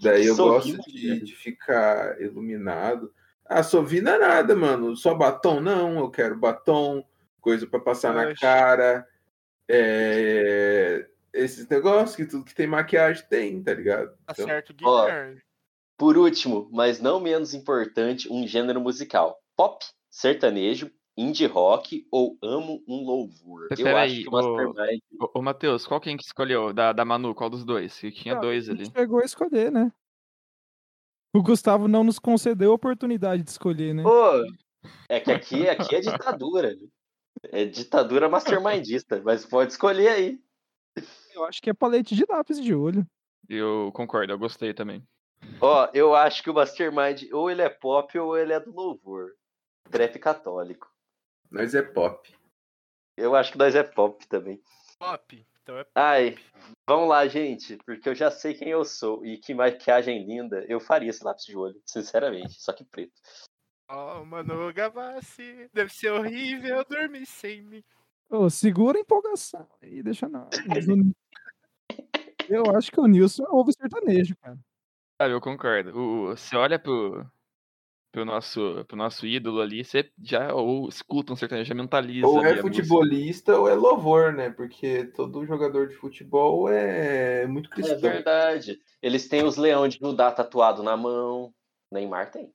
Daí eu Sovina, gosto de, de ficar iluminado. Ah, sovina nada, mano. Só batom não. Eu quero batom, coisa pra passar na cara. É... Esses negócios que tudo que tem maquiagem tem, tá ligado? Tá Então, certo, ó, Guilherme. Por último, mas não menos importante, um gênero musical: pop, sertanejo, indie rock ou amo um louvor. Eu Pera acho aí, que o ô- Mastermind. Ô, ô Matheus, qual quem que escolheu? Da, da Manu, qual dos dois? Que tinha Ah, dois a ali. gente chegou a escolher, né? O Gustavo não nos concedeu a oportunidade de escolher, né? Pô, é que aqui, aqui é ditadura. É ditadura mastermindista, mas pode escolher aí. Eu acho que é palete de lápis de olho. Eu concordo, eu gostei também. Ó, eu acho que o Mastermind ou ele é pop ou ele é do louvor. Trap católico. Nós é pop. Eu acho que nós é pop também. Pop. Então é Ai, vamos lá, gente, porque eu já sei quem eu sou e que maquiagem linda. Eu faria esse lápis de olho, sinceramente, só que preto. Ó, Manu Gavassi. Deve ser horrível dormir sem mim. Ô, segura a empolgação aí, deixa não. Eu acho que o Nilson ouve sertanejo, cara. Ah, eu concordo. O, você olha pro, pro, nosso, pro nosso ídolo ali, você já ou escuta um sertanejo, já mentaliza. Ou é futebolista ou é louvor, né? Porque todo jogador de futebol é muito É cristão. verdade. Eles têm os leão de Judá tatuado na mão. Neymar tem.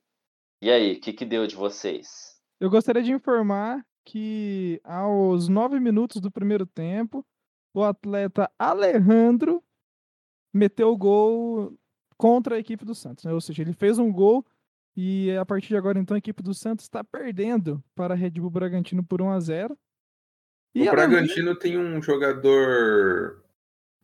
E aí, o que, que deu de vocês? Eu gostaria de informar que aos nove minutos do primeiro tempo, o atleta Alejandro meteu o gol contra a equipe do Santos. né? Ou seja, ele fez um gol e a partir de agora, então, a equipe do Santos está perdendo para a Red Bull Bragantino por 1 a 0 O além Bragantino tem um jogador.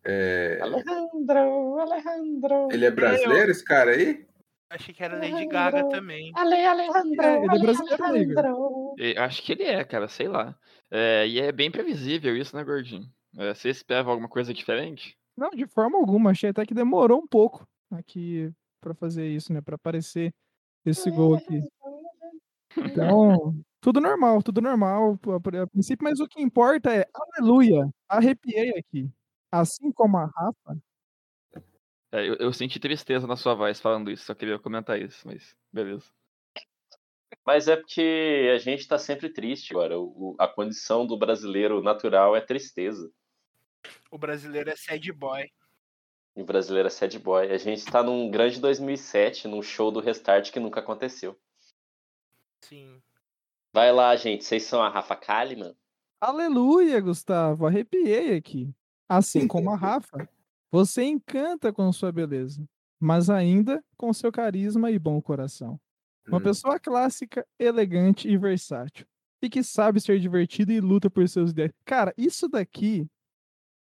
é, Alejandro, Alejandro. Ele é brasileiro, esse cara aí? Achei que era Lady Gaga também. Ale, Alejandro. É, ele é brasileiro? Alejandro. E Acho que ele é, cara, sei lá. É, e é bem previsível isso, né, Gordinho? É, você esperava alguma coisa diferente? Não, de forma alguma. Achei até que demorou um pouco aqui para fazer isso, né? Para aparecer esse gol aqui. Então, tudo normal, tudo normal a, princípio, mas o que importa é aleluia. Arrepiei aqui. Assim como a Rafa, É, eu, eu senti tristeza na sua voz falando isso, só queria comentar isso, mas beleza. Mas é porque a gente tá sempre triste agora. O- o- a condição do brasileiro natural é tristeza. O brasileiro é sad boy. E o brasileiro é sad boy. A gente tá num grande 2007, num show do Restart que nunca aconteceu. Sim. Vai lá, gente. Vocês são a Rafa Kalimann? Aleluia, Gustavo. Arrepiei aqui. Assim como a [laughs] Rafa, você encanta com sua beleza, mas ainda com seu carisma e bom coração. Uma Hum. pessoa clássica, elegante e versátil. E que sabe ser divertida e luta por seus ideias. Cara, isso daqui.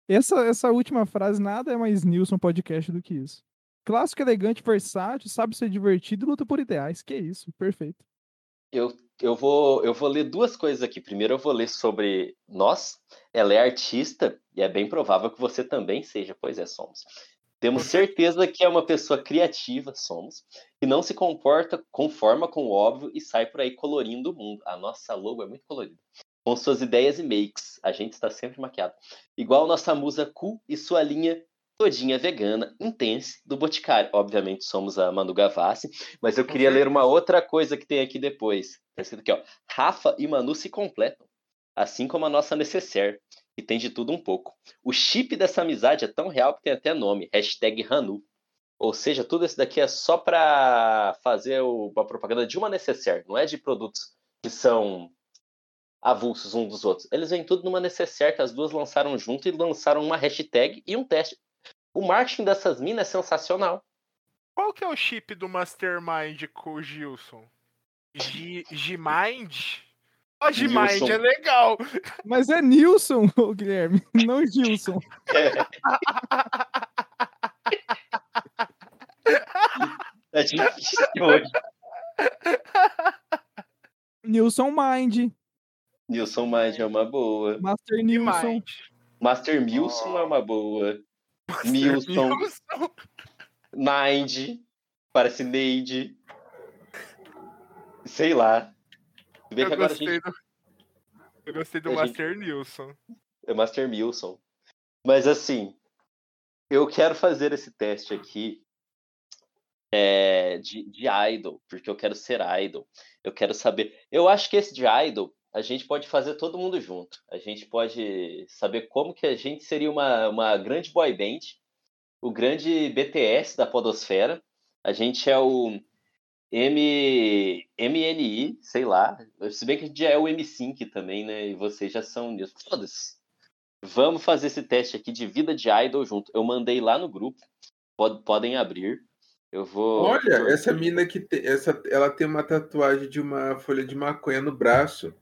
Essa, essa última frase nada é mais Nilson podcast do que isso. Clássico, elegante, versátil, sabe ser divertido e luta por ideais. Que isso, perfeito. Eu, eu, vou, eu vou ler duas coisas aqui. Primeiro, eu vou ler sobre nós. Ela é artista e é bem provável que você também seja. Pois é, somos. Temos certeza que é uma pessoa criativa, somos, que não se comporta, conforma com o óbvio e sai por aí colorindo o mundo. A nossa logo é muito colorida. Com suas ideias e makes. A gente está sempre maquiado. Igual nossa musa Cu e sua linha todinha vegana, intense, do Boticário. Obviamente somos a Manu Gavassi, mas eu queria ler uma outra coisa que tem aqui depois. Tá escrito aqui, ó. Rafa e Manu se completam. Assim como a nossa necessaire, que tem de tudo um pouco. O chip dessa amizade é tão real que tem até nome, hashtag Hanu. Ou seja, tudo isso daqui é só para fazer o- a propaganda de uma necessaire, não é de produtos que são avulsos um dos outros. Eles vêm tudo numa necessaire que as duas lançaram junto e lançaram uma hashtag e um teste. O marketing dessas minas é sensacional. Qual que é o chip do Mastermind com o Gilson? G- G-Mind? Ó, G-Mind Gilson. é legal. Mas é Nilson, ô, Guilherme, [laughs] não Gilson. É difícil hoje. Nilson Mind, Nilson Mind é uma boa. Master Nilson. Master Milson é uma boa. Milson, Nilson. Mind, parece Neide. Sei lá. Se bem Eu que agora a gostei gente do, eu gostei do a gente- Master Nilson. é Master Milson. Mas assim, eu quero fazer esse teste aqui é, de, de idol, porque eu quero ser idol. Eu quero saber. Eu acho que esse de idol a gente pode fazer todo mundo junto. A gente pode saber como que a gente seria uma, uma grande boy band, o grande BTS da podosfera. A gente é o M, MNI, sei lá. Se bem que a gente já é o M5 também, né? E vocês já são nisso. Foda-se. Vamos fazer esse teste aqui de vida de idol junto. Eu mandei lá no grupo. Pod- podem abrir. Eu vou. Olha, essa mina que tem, essa, ela tem uma tatuagem de uma folha de maconha no braço.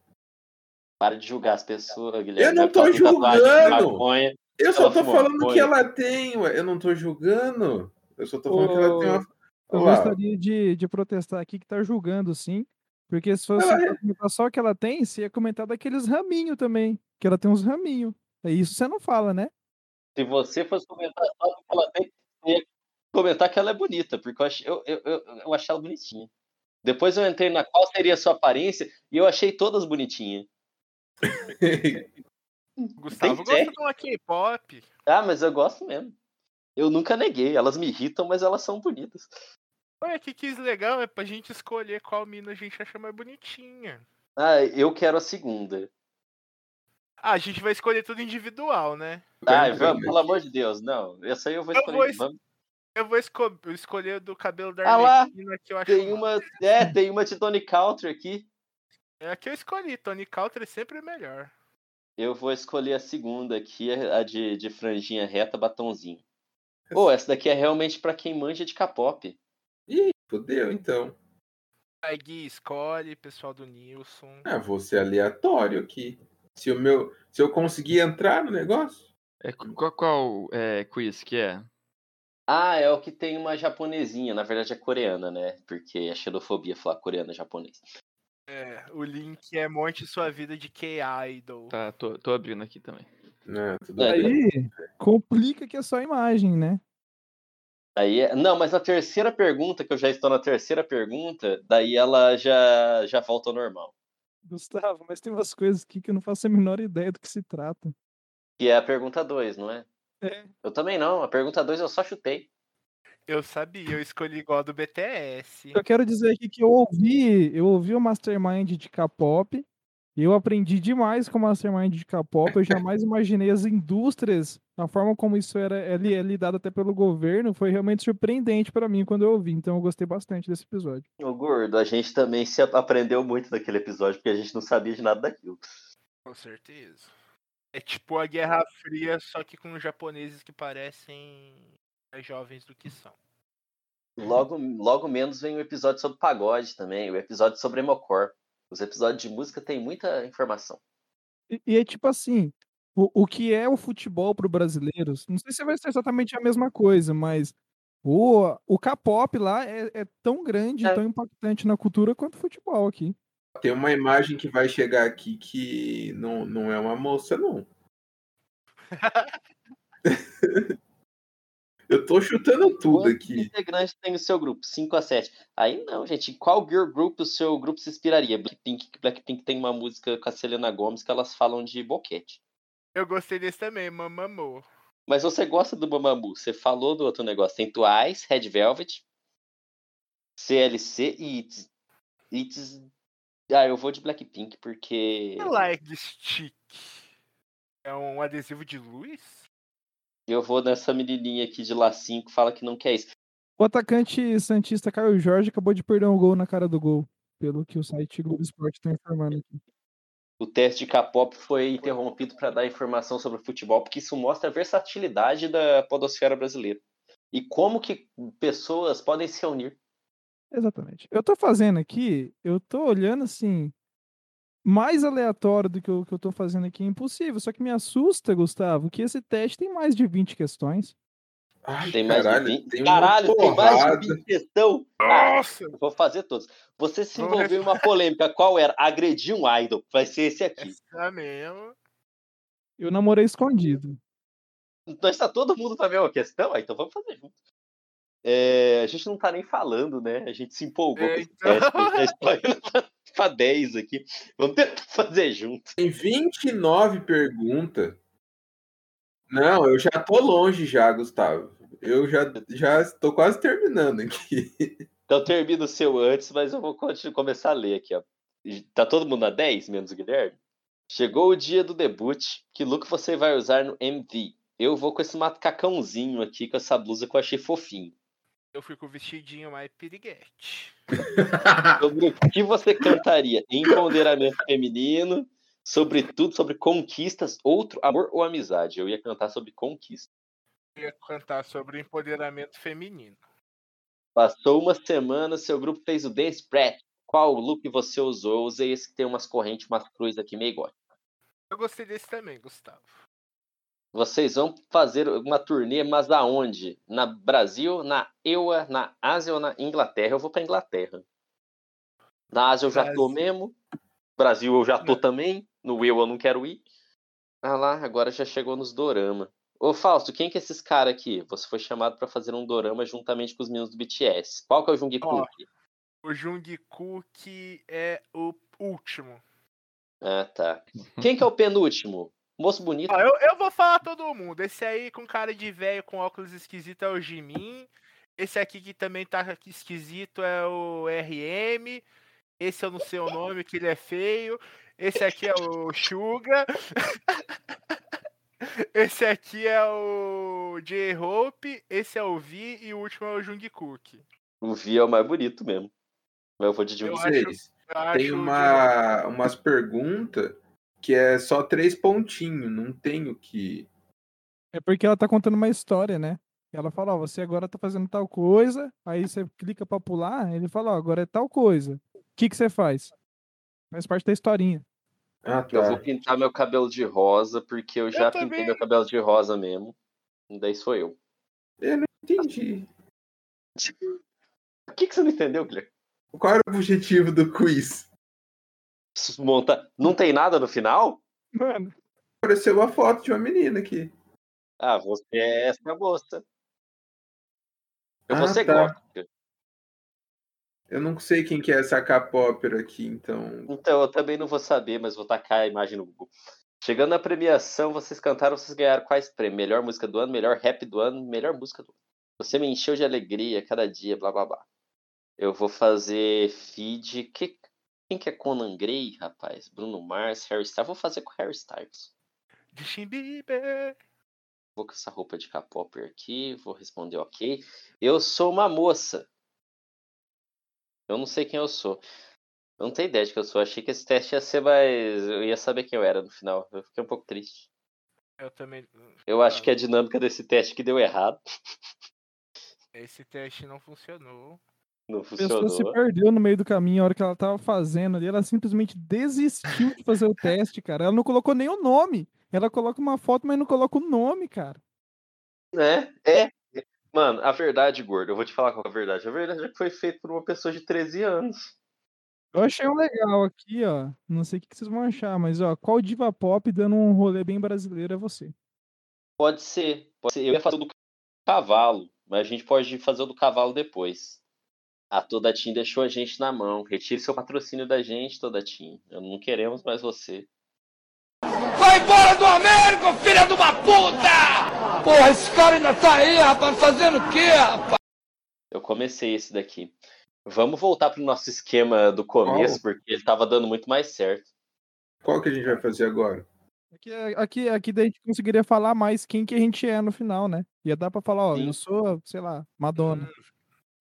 Para de julgar as pessoas, Guilherme. não porque ela tô julgando! maconha. Eu só tô falando maconha. que ela tem, ué. Eu não tô julgando. Eu só tô falando que ela tem uma. Eu gostaria de, de protestar aqui que tá julgando, sim. Porque se fosse Ela comentar só o que ela tem, você ia comentar daqueles raminhos também. Que ela tem uns raminhos. É isso você não fala, né? Se você fosse comentar só o que ela tem, você ia comentar que ela é bonita, porque eu achei, eu, eu, eu, eu achei ela bonitinha. Depois eu entrei na qual seria a sua aparência e eu achei todas bonitinhas. [laughs] Gustavo gosta de uma K-pop. Ah, mas eu gosto mesmo. Eu nunca neguei. Elas me irritam, mas elas são bonitas. Olha que quis legal, é pra gente escolher qual mina a gente acha mais bonitinha. Ah, eu quero a segunda. Ah, a gente vai escolher tudo individual, né? Ai, vamos, pelo amor de Deus, não. Essa aí eu vou Eu escolher. vou es- Vamos. Eu vou esco- escolher do cabelo da Ah lá, que eu acho. Tem uma. É, tem uma de Tony Country aqui. É a que eu escolhi. Tony Country sempre é melhor. Eu vou escolher a segunda aqui, a de, de franjinha reta, batonzinho. Pô, essa daqui é realmente pra quem manja de K-pop. Ih, fodeu, então. Aí Gui escolhe, pessoal do Nilson. Ah, vou ser aleatório aqui. Se, o meu, se eu conseguir entrar no negócio. É, qual qual é, quiz que é? Ah, é o que tem uma japonesinha, na verdade é coreana, né? Porque é xenofobia falar coreano e japonês. É, o link é Monte Sua Vida de K-Idol. Tá, tô, tô abrindo aqui também. Não, tudo É, bem. Aí complica que é só imagem, né? Aí é... Não, mas a terceira pergunta, que eu já estou na terceira pergunta, daí ela já, já volta ao normal. Gustavo, mas tem umas coisas aqui que eu não faço a menor ideia do que se trata. Que é a pergunta 2, não é? É. Eu também não, a pergunta 2 eu só chutei. Eu sabia, eu escolhi igual a do BTS. Eu quero dizer aqui que eu ouvi, eu ouvi o Mastermind de K-pop. e Eu aprendi demais com o Mastermind de K-pop. Eu jamais imaginei as indústrias, a forma como isso era é é lidado até pelo governo, foi realmente surpreendente pra mim quando eu ouvi. Então eu gostei bastante desse episódio. Ô, gordo, a gente também se ap- aprendeu muito daquele episódio, porque a gente não sabia de nada daquilo. Com certeza. É tipo a Guerra Fria, só que com japoneses que parecem mais jovens do que são. Logo, logo menos vem o episódio sobre pagode também, o episódio sobre Emocor. Os episódios de música têm muita informação. E, e é tipo assim, o, o que é o futebol pro brasileiro, não sei se vai ser exatamente a mesma coisa, mas o, o K-pop lá é, é tão grande, É. tão impactante na cultura quanto o futebol aqui. Tem uma imagem que vai chegar aqui que não, não é uma moça, não. [laughs] Eu tô chutando tudo Quantos aqui. integrantes tem no seu grupo? 5 a 7. Aí não, gente. Em qual girl group o seu grupo se inspiraria? Blackpink, Blackpink tem uma música com a Selena Gomez que elas falam de boquete. Eu gostei desse também, Mamamoo. Mas você gosta do Mamamoo? Você falou do outro negócio. Tem Twice, Red Velvet, CLC e It's. It's... Ah, eu vou de Blackpink porque I like this chick. É um adesivo de luz? Eu vou nessa menininha aqui de lacinho que fala que não quer isso. O atacante Santista Caio Jorge acabou de perder um gol na cara do gol, pelo que o site Globo Esporte está informando aqui. O teste de K-pop foi interrompido para dar informação sobre o futebol, porque isso mostra a versatilidade da podosfera brasileira. E como que pessoas podem se unir. Exatamente. Eu tô fazendo aqui, eu tô olhando assim, mais aleatório do que eu, que eu tô fazendo aqui é impossível. Só que me assusta, Gustavo, que esse teste tem mais de 20 questões. Ai, Tem mais caralho, de 20. tem Caralho, tem mais de 20 questão. Ah, Nossa! eu vou fazer todos. Você se envolveu em uma polêmica. Qual era? Agredir um idol. Vai ser esse aqui. Essa mesmo. Eu namorei escondido. Então está todo mundo pra mesma questão? Ah, então vamos fazer junto. É, a gente não tá nem falando, né? A gente se empolgou É, com esse então. [laughs] pra 10 aqui. Vamos tentar [laughs] fazer junto. Tem 29 perguntas. Não, eu já tô longe já, Gustavo. Eu já, já estou quase terminando aqui. [laughs] Então termina o seu antes, mas eu vou continuar, começar a ler aqui, ó. Tá todo mundo na 10, menos o Guilherme? Chegou o dia do debut. Que look você vai usar no MV? Eu vou com esse macacãozinho aqui, com essa blusa que eu achei fofinho. Eu fui com o vestidinho mais piriguete. [laughs] Sobre o que você cantaria? Empoderamento feminino, sobretudo sobre conquistas, outro amor ou amizade? Eu ia cantar sobre conquista. Eu ia cantar sobre empoderamento feminino. Passou uma semana, seu grupo fez o Dance Prep. Qual look você usou? Eu usei esse que tem umas correntes, umas cruzes aqui meio igual. Eu gostei desse também, Gustavo. Vocês vão fazer uma turnê, mas aonde? Na Brasil, na EUA, na Ásia ou na Inglaterra? Eu vou pra Inglaterra. Na Ásia eu já tô mesmo. Brasil eu já tô também. No EUA eu não quero ir. Ah lá, agora já chegou nos dorama. Ô Fausto, quem que é esses caras aqui? Você foi chamado pra fazer um dorama juntamente com os meninos do BTS. Qual que é o Jungkook? O Jungkook é o último. Ah, tá. Quem que é o penúltimo? Moço bonito. Ó, eu, eu vou falar todo mundo. Esse aí com cara de velho com óculos esquisito é o Jimin. Esse aqui que também tá esquisito é o RM. Esse eu não sei o nome, que ele é feio. Esse aqui é o Suga. [laughs] Esse aqui é o J-Hope. Esse é o V. E o último é o Jungkook. O Vi é o mais bonito mesmo. Mas eu vou de Jungkook. acho- acho tem o uma, umas perguntas que é só três pontinhos, não tem o que. É porque ela tá contando uma história, né? Ela fala, ó, você agora tá fazendo tal coisa, aí você clica pra pular, ele fala, ó, agora é tal coisa. O que que você faz? Faz parte da historinha. Ah, Eu vou tá. pintar meu cabelo de rosa, porque eu já pintei também. meu cabelo de rosa mesmo. E daí sou eu. Entendi. [laughs] O que, que você não entendeu, Guilherme? Qual era o objetivo do quiz? Monta... Não tem nada no final? Mano, Apareceu uma foto de uma menina aqui. Ah, você é essa moça. Eu vou Ah, ser tá. gótica. Eu não sei quem que é essa K-Popper aqui, então. Então, eu também não vou saber, mas vou tacar a imagem no Google. Chegando na premiação, vocês cantaram, vocês ganharam quais prêmios? Melhor música do ano, melhor rap do ano, melhor música do ano. Você me encheu de alegria cada dia, blá blá blá. Eu vou fazer feed. Que... Quem que é Conan Gray, rapaz? Bruno Mars, Harry Styles. Vou fazer com Harry Styles. Justin Bieber. Vou com essa roupa de K-popper aqui, vou responder ok. Eu sou uma moça. Eu não sei quem eu sou. Eu não tenho ideia de quem eu sou. Achei que esse teste ia ser mais. Eu ia saber quem eu era no final. Eu fiquei um pouco triste. Eu também. Eu acho que a dinâmica desse teste que deu errado. Esse teste não funcionou. Não A pessoa se funcionou. perdeu no meio do caminho, a hora que ela tava fazendo ali, ela simplesmente desistiu de fazer o teste, cara. Ela não colocou nem o nome. Ela coloca uma foto, mas não coloca o nome, cara. Né? É. Mano, a verdade, gordo, eu vou te falar qual é a verdade. A verdade é que foi feito por uma pessoa de 13 anos. Eu achei um legal aqui, ó. Não sei o que vocês vão achar, mas ó, qual diva pop dando um rolê bem brasileiro é você? Pode ser. Pode ser. Eu ia fazer o do cavalo, mas a gente pode fazer o do cavalo depois. A Toda Team deixou a gente na mão. Retire seu patrocínio da gente, Toda Team. Eu não queremos mais você. Vai embora do Américo, filha de uma puta! Porra, esse cara ainda tá aí, rapaz, fazendo o quê, rapaz? Eu comecei esse daqui. Vamos voltar pro nosso esquema do começo, porque ele tava dando muito mais certo. Qual que a gente vai fazer agora? Aqui, aqui, aqui daí a gente conseguiria falar mais quem que a gente é no final, né? Ia dar pra falar, ó, Sim. eu sou, sei lá, Madonna.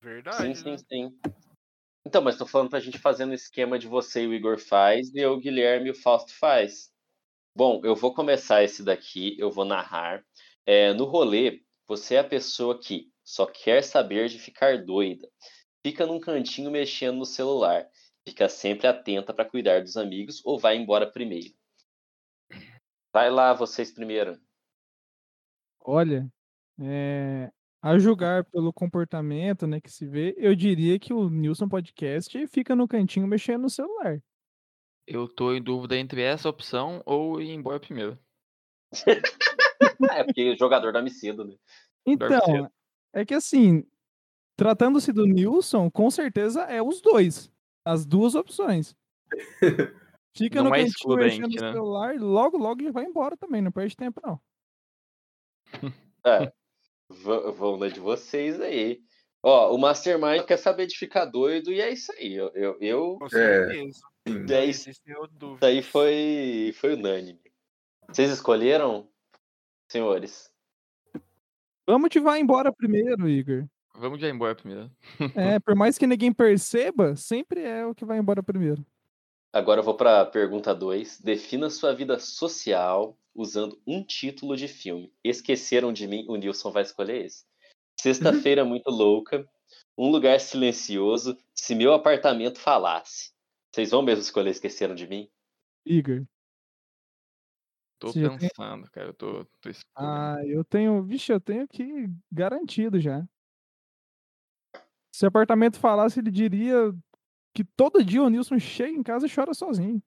Verdade. Sim, sim, né? sim. Então, mas tô falando pra gente fazer no esquema de você e o Igor faz, e eu, o Guilherme e o Fausto faz. Bom, eu vou começar esse daqui, eu vou narrar. É, no rolê, você é a pessoa que só quer saber de ficar doida. Fica num cantinho mexendo no celular. Fica sempre atenta pra cuidar dos amigos ou vai embora primeiro. Vai lá, vocês primeiro. Olha, é, a julgar pelo comportamento, né, que se vê, eu diria que o Nilson Podcast fica no cantinho mexendo no celular. Eu tô em dúvida entre essa opção ou ir embora primeiro. [laughs] É porque o jogador dorme cedo, né? Então, cedo. é que assim, tratando-se do Nilson, com certeza é os dois. As duas opções. [laughs] Fica Não no é cantinho mexendo no né? celular logo, logo já vai embora também, não perde tempo não. É, [laughs] v- vão na de vocês aí. Ó, o Mastermind quer saber de ficar doido e é isso aí. Eu, eu, eu Com É. certeza. É isso, isso aí foi, foi unânime. Vocês escolheram, senhores? Vamos te vai embora primeiro, Igor. Vamos já embora primeiro. É, por mais que ninguém perceba, sempre é o que vai embora primeiro. Agora eu vou para pergunta 2. Defina sua vida social usando um título de filme. Esqueceram de mim? O Nilson vai escolher esse. Sexta-feira muito louca. Um lugar silencioso. Se meu apartamento falasse. Vocês vão mesmo escolher Esqueceram de mim? Igor. Tô Você já tem- pensando, cara. Eu tô, tô. Ah, eu tenho. Vixe, eu tenho aqui garantido já. Se o apartamento falasse, ele diria que todo dia o Nilson chega em casa e chora sozinho.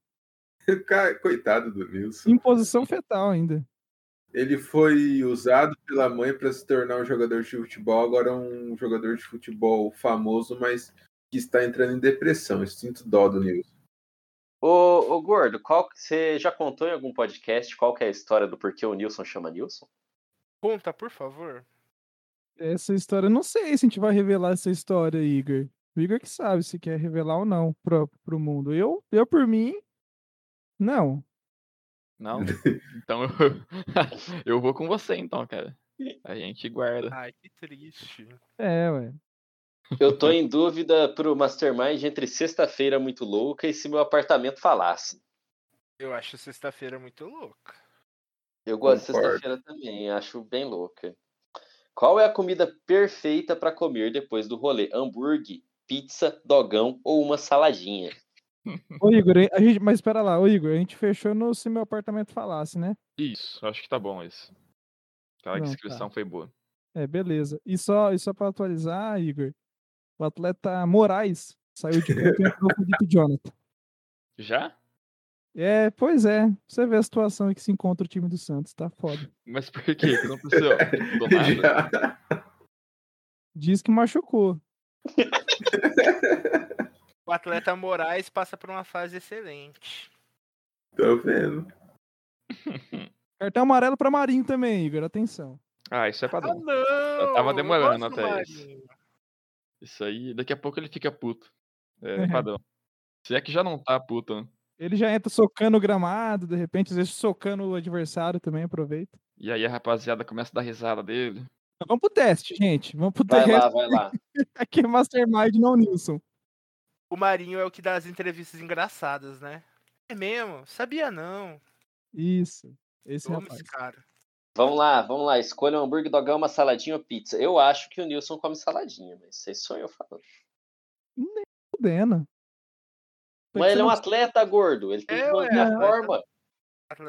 [laughs] Coitado do Nilson. Em posição fetal ainda. Ele foi usado pela mãe para se tornar um jogador de futebol, agora é um jogador de futebol famoso, mas que está entrando em depressão. Eu sinto dó do Nilson. Ô, ô Gordo, qual, você já contou em algum podcast qual que é a história do porquê o Nilson chama Nilson? Conta, por favor. Essa história, não sei se a gente vai revelar essa história, Igor. O Igor que sabe se quer revelar ou não pro, pro mundo. Eu, eu, por mim, não. Não? [laughs] Então eu, [laughs] eu vou com você então, cara. A gente guarda. Ai, que triste. É, ué. Eu tô em dúvida pro Mastermind entre Sexta-feira Muito Louca e Se Meu Apartamento Falasse. Eu acho sexta-feira muito louca. Eu gosto de Concordo. sexta-feira também, acho bem louca. Qual é a comida perfeita pra comer depois do rolê? Hambúrguer, pizza, dogão ou uma saladinha? Ô, Igor, a gente, mas espera lá, ô, Igor, a gente fechou no se meu apartamento falasse, né? Isso, acho que tá bom isso. Aquela Não, tá. descrição foi boa. É, beleza. E só, e só pra atualizar, Igor, o atleta Moraes saiu de campo e entrou com o Felipe Jonathan. [laughs] Já? É, pois é. Você vê a situação em que se encontra o time do Santos, tá foda. Mas por quê? Que não precisou. [laughs] Do nada. Diz que machucou. [laughs] O atleta Moraes passa por uma fase excelente. Tô vendo. [laughs] Cartão amarelo pra Marinho também, Igor, atenção. Ah, isso é Ah, padrão. não! tava eu demorando gosto do até isso. Marinho. Isso aí, daqui a pouco ele fica puto. É É. padrão. Se é que já não tá puto, né? Ele já entra socando o gramado, de repente, às vezes socando o adversário também, aproveita. E aí a rapaziada começa a dar risada dele. Vamos pro teste, gente. Vamos pro Vai teste. lá, vai lá. [laughs] Aqui é Mastermind, não Nilson. O Marinho é o que dá as entrevistas engraçadas, né? É mesmo? Sabia não. Isso. Esse Eu rapaz. esse cara. Vamos lá, vamos lá. Escolha um hambúrguer, dogão, uma saladinha ou pizza. Eu acho que o Nilson come saladinha, mas vocês sou eu falando. Fudendo. Mas ele é um atleta gordo, ele tem É, que manter a atleta. forma.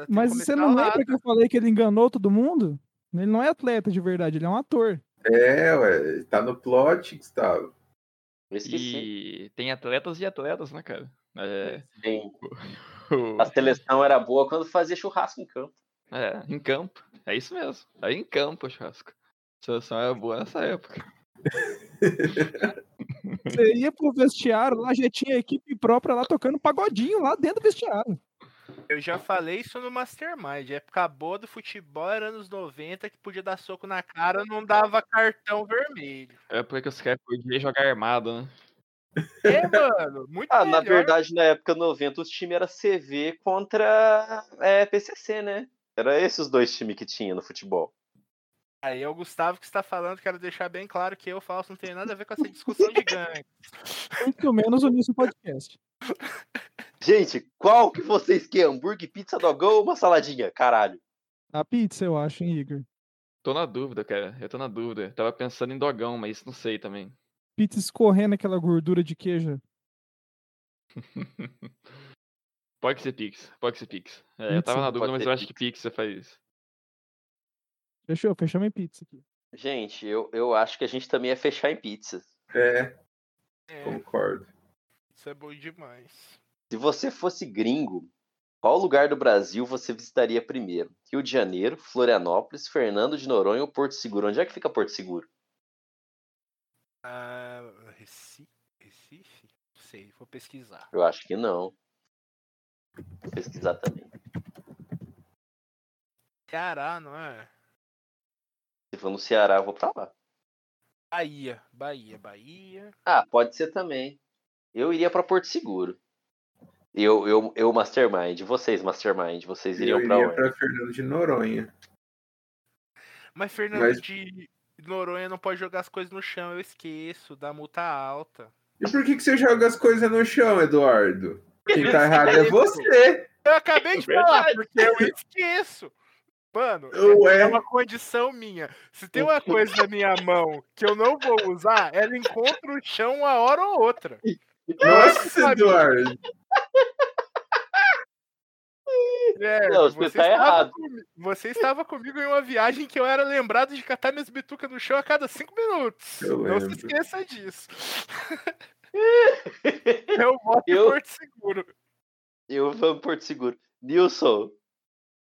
Mas você não lembra que eu falei que ele enganou todo mundo? Ele não é atleta de verdade, ele é um ator. É, ué, tá no plot, Gustavo. Eu esqueci. E tem atletas e atletas, né, cara? É, [laughs] o- a seleção era boa quando fazia churrasco em campo. é, em campo. É isso mesmo. Aí em campo, churrasco. A seleção era boa nessa época. Você ia pro vestiário, lá já tinha equipe própria lá tocando pagodinho lá dentro do vestiário. Eu já falei isso no Mastermind. Época boa do futebol era anos 90 que podia dar soco na cara, não dava cartão vermelho. É porque os caras podiam jogar armado, né? É, mano, muito Ah, na melhor. verdade, na época 90, os times era CV contra é, PCC, né? Era esses os dois times que tinha no futebol. Aí é o Gustavo que está falando, quero deixar bem claro que eu, Falso, não tenho nada a ver com essa discussão de gangue. Muito menos o Nilson Podcast. [laughs] Gente, qual que vocês querem? Hambúrguer, pizza, dogão ou uma saladinha? Caralho. A pizza, eu acho, hein, Igor? Tô na dúvida, cara. Eu tô na dúvida. Tava pensando em dogão, mas não sei também. Pizza escorrendo aquela gordura de queijo. [laughs] Pode ser Pix, pode ser Pix. É, eu tava Pizza, na dúvida, pode mas eu acho que você faz. Fechou, fechamos em pizza aqui. Gente, eu, eu acho que a gente também ia fechar em pizza. É, É, concordo. isso é bom demais. Se você fosse gringo, qual lugar do Brasil você visitaria primeiro? Rio de Janeiro, Florianópolis, Fernando de Noronha ou Porto Seguro? Onde é que fica Porto Seguro? Ah, Recife? Recife? Não sei, vou pesquisar. Eu acho que não. Vou pesquisar também. Ceará, não é? Se for no Ceará, eu vou pra lá. Bahia, Bahia, Bahia. Ah, pode ser também. Eu iria pra Porto Seguro. Eu, eu, eu Mastermind. Vocês, Mastermind. Vocês iriam Eu pra iria onde? pra Fernando de Noronha. Mas Fernando Mas- de Noronha não pode jogar as coisas no chão, eu esqueço, dá multa alta. E por que, que você joga as coisas no chão, Eduardo? Quem tá errado é você. Eu acabei de falar, Verdade. porque eu esqueço. Mano, Ué. é uma condição minha. Se tem uma coisa na minha mão que eu não vou usar, ela encontra o chão uma hora ou outra. Nossa? Eduardo. É, Não, você tá estava errado. você estava comigo em uma viagem que eu era lembrado de catar minhas bitucas no chão a cada cinco minutos. Eu não se lembro. esqueça disso. [laughs] eu voto em Eu- Porto Seguro. Eu vou Porto Seguro. Nilson.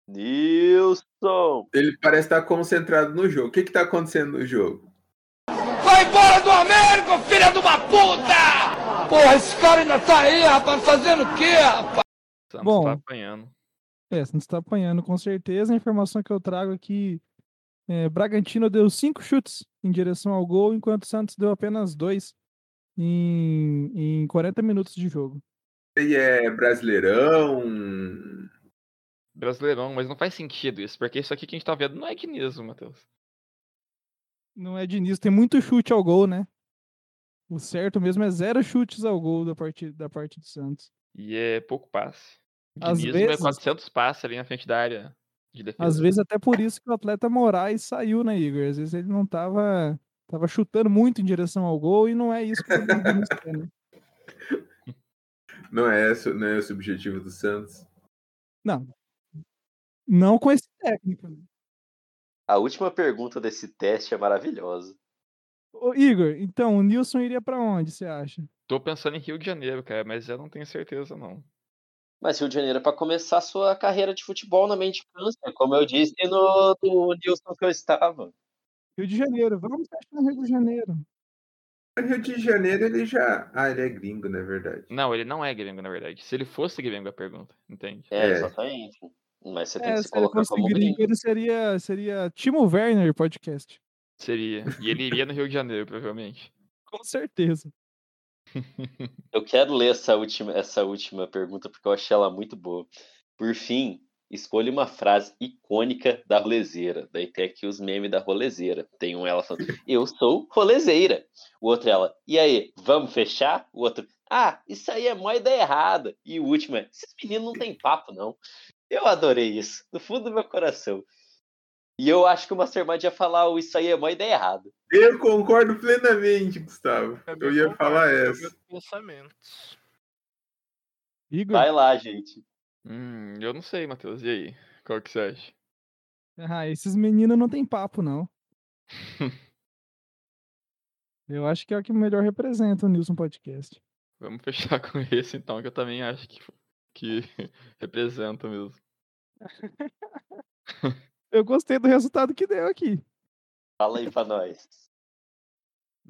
Nilson. Ele parece estar concentrado no jogo. O que tá! Porra, esse cara ainda tá aí, rapaz, fazendo o quê, rapaz? Santos Bom. tá apanhando. É, você não está apanhando, com certeza. A informação que eu trago aqui é, Bragantino deu cinco chutes em direção ao gol, enquanto Santos deu apenas dois em, em 40 minutos de jogo. E é brasileirão. Brasileirão, mas não faz sentido isso, porque isso aqui que a gente tá vendo não é guinismo, Matheus. Não é de início, tem muito chute ao gol, né? O certo mesmo é zero chutes ao gol da parte, da parte do Santos. E é pouco passe. Às Guinismo é vezes- 400 passes ali na frente da área de defesa. Às vezes até por isso que o atleta Moraes saiu, né, Igor? Às vezes ele não tava, tava chutando muito em direção ao gol e não é isso que quer, né? [laughs] Não é, esse, não é esse o objetivo do Santos. Não. Não com esse técnico. né? A última pergunta desse teste é maravilhosa. Ô, Igor, então, o Nilson iria pra onde, você acha? Tô pensando em Rio de Janeiro, cara, mas eu não tenho certeza, não. Mas Rio de Janeiro é pra começar sua carreira de futebol na mente câncer, como eu disse no do Nilson que eu estava. Rio de Janeiro, vamos achar no Rio de Janeiro. Rio de Janeiro ele já. Ah, ele é gringo, na verdade. Não, ele não é gringo, na verdade. Se ele fosse gringo, a pergunta, entende? É, É. exatamente. Mas você tem É, que se se ele colocar fosse como gringo, gringo. ele seria, seria Timo Werner podcast. Seria. E ele iria no Rio de Janeiro, provavelmente. Com certeza. [laughs] Eu quero ler essa última, essa última pergunta porque eu achei ela muito boa. Por fim, escolha uma frase icônica da rolezeira. Daí tem aqui os memes da rolezeira. Tem um ela falando, eu sou rolezeira. O outro ela, e aí, vamos fechar? O outro, ah, isso aí é mó ideia errada. E o último é, esses meninos não tem papo, não. Eu adorei isso, do fundo do meu coração. E eu acho que o Mastermind ia falar o isso aí é mó ideia errada. Eu concordo plenamente, Gustavo. Também Eu ia falar essa. meu pensamento. Igor, Vai lá, gente. Hum, eu não sei, Matheus. E aí? Qual que você acha? ah, esses meninos não tem papo, não. [laughs] Eu acho que é o que melhor representa o Nilson Podcast. Vamos fechar [laughs] com esse então, que eu também acho que, que [laughs] representa mesmo. Eu gostei do resultado que deu aqui. Fala aí pra nós.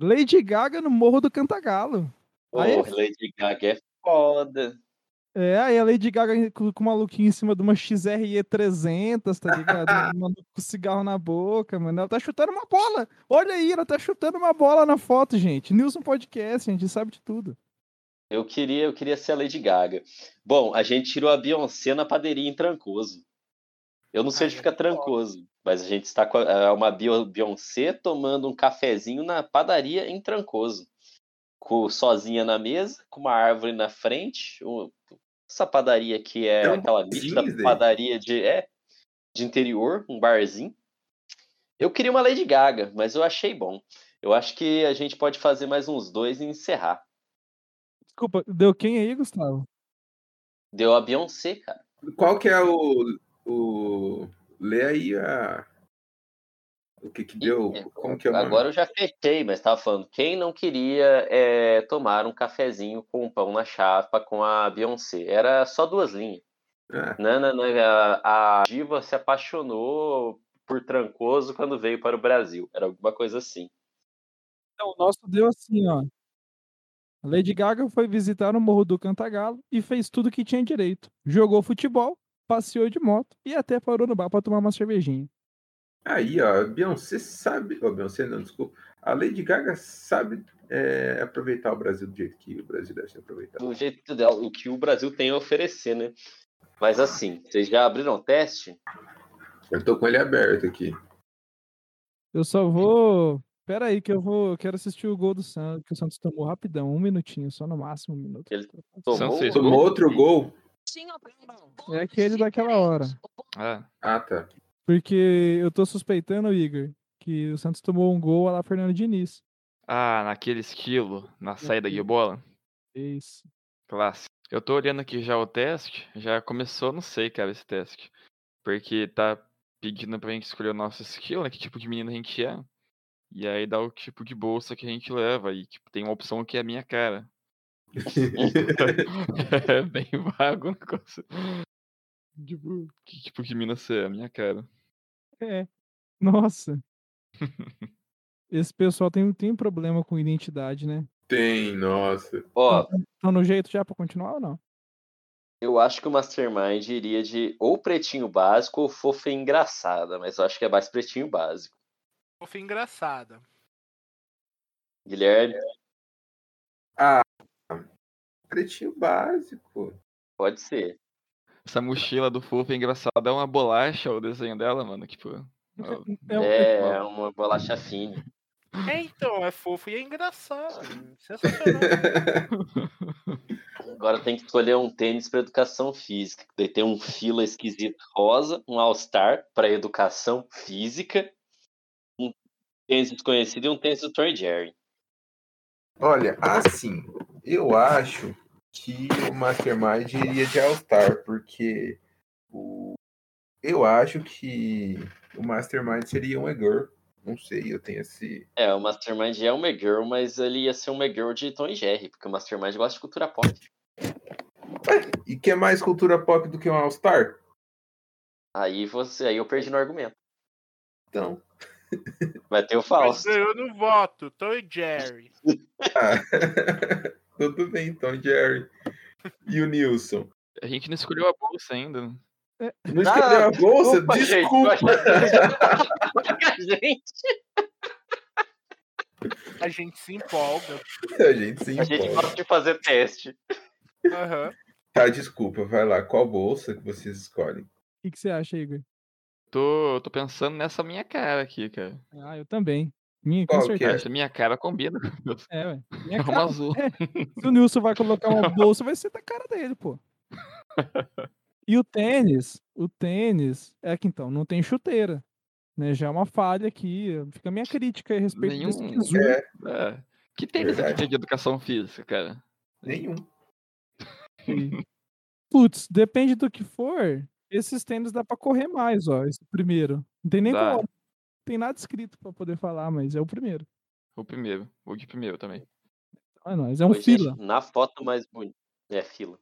Lady Gaga no Morro do Cantagalo. Pô, Aí- Lady Gaga é foda. É, aí a Lady Gaga com, o maluquinho em cima de uma XRE 300, tá ligado? [laughs] Um maluco com cigarro na boca, mano. Ela tá chutando uma bola. Olha aí, ela tá chutando uma bola na foto, gente. Nilson Podcast, a gente sabe de tudo. Eu queria, eu queria ser a Lady Gaga. Bom, a gente tirou a Beyoncé na padaria em Trancoso. Eu não sei Ah, onde fica. Trancoso, mas a gente está com é uma Beyoncé tomando um cafezinho na padaria em Trancoso. Com, sozinha na mesa, com uma árvore na frente. um- essa padaria aqui é, É um aquela nítida padaria de, é, de interior, um barzinho. Eu queria uma Lady Gaga, mas eu achei bom. Eu acho que a gente pode fazer mais uns dois e encerrar. Desculpa, deu quem aí, Gustavo? Deu a Beyoncé, cara. Qual que é o. o... Lê aí a. O que que deu? Ih, Como que é o nome? Agora eu já fechei, mas tava falando, quem não queria é, tomar um cafezinho com pão na chapa com a Beyoncé? Era só duas linhas. Ah, Não, não, não, a, a diva se apaixonou por Trancoso quando veio para o Brasil. Era alguma coisa assim. Então, o nosso deu assim, ó. A Lady Gaga foi visitar o Morro do Cantagalo e fez tudo que tinha direito. Jogou futebol, passeou de moto e até parou no bar pra tomar uma cervejinha. Aí, ó, a Beyoncé sabe. Ó, Beyoncé não, desculpa. A Lady Gaga sabe é, aproveitar o Brasil do jeito que o Brasil deve ser aproveitado. Do jeito dela, o que o Brasil tem a oferecer, né? Mas assim, vocês já abriram o teste? Eu tô com ele aberto aqui. Eu só vou. Pera aí, que eu vou. eu quero assistir o gol do Santos, que o Santos tomou rapidão, um minutinho, só no máximo um minuto. Ele Santos tomou Tomou outro gol? É aquele daquela hora. Ah, Ah, tá. Porque eu tô suspeitando, Igor, que o Santos tomou um gol lá Fernando Diniz. ah, naquele estilo, na saída de bola. Isso. Clássico. Eu tô olhando aqui já o teste, já começou, não sei, cara, esse teste. Porque tá pedindo pra gente escolher o nosso estilo, né? Que tipo de menino a gente é. E aí dá o tipo de bolsa que a gente leva. E tipo, tem uma opção que é a minha cara. É bem vago o negócio. Tipo, que tipo de mina você é? A minha cara. É. Nossa. [laughs] Esse pessoal tem, tem um problema com identidade, né? Tem, nossa. Ó, Estão no jeito já pra continuar ou não? eu acho que o Mastermind iria de ou pretinho básico ou fofa e engraçada, mas eu acho que é mais pretinho básico. Fofa engraçada. Guilherme, Pretinho básico. pode ser. Essa mochila do fofo é engraçada. É uma bolacha o desenho dela, mano. Tipo. [laughs] É, um- É, é uma bolacha fina. É, então, é fofo e é engraçado. [laughs] Sensacional. [laughs] Agora tem que escolher um tênis para educação física. Daí tem um fila esquisito rosa, um All-Star para educação física, um tênis desconhecido e um tênis do Tom e Jerry. Olha, assim, eu acho que o Mastermind iria de All-Star, porque o... eu acho que o Mastermind seria um Egor. Não sei, eu tenho esse. É, o Mastermind é um McGirl, mas ele ia ser um McGirl de Tom e Jerry, porque o Mastermind gosta de cultura pop. Ué, e que é mais cultura pop do que um All-Star? Aí você, aí eu perdi no argumento. Então. Vai ter o Mas Fausto. ganhou no voto, Tom e Jerry. [laughs] Ah, [laughs] tudo bem, então, Jerry. E o Nilson? A gente não escolheu a bolsa ainda. né? Não escolheu a bolsa? Desculpa, Desculpa. gente. [laughs] A gente se empolga. A gente se A gente empolga. gosta de fazer teste. Aham. Tá, desculpa, vai lá. Qual bolsa que vocês escolhem? O que, que você acha, Igor? Tô, tô pensando nessa minha cara aqui, cara. Ah, eu também. Minha, com Qual que certeza. é? Essa minha cara combina É, ué. [laughs] Minha É cara. azul. [laughs] Se o Nilson vai colocar uma [laughs] bolsa, vai ser da cara dele, pô. E o tênis, o tênis, é que então, não tem chuteira. Né? Já é uma falha aqui. Fica a minha crítica a respeito desse Nenhum- bizu. É, É. Que tênis Verdade. aqui de educação física, cara? nenhum. E, Putz, depende do que for. Esses tênis dá pra correr mais, ó. Esse primeiro. Não tem nem como. Não tem nada escrito pra poder falar, mas é o primeiro. O primeiro. O de primeiro também. É nóis, é um Oi, gente, fila. na foto mais bonita. É, fila.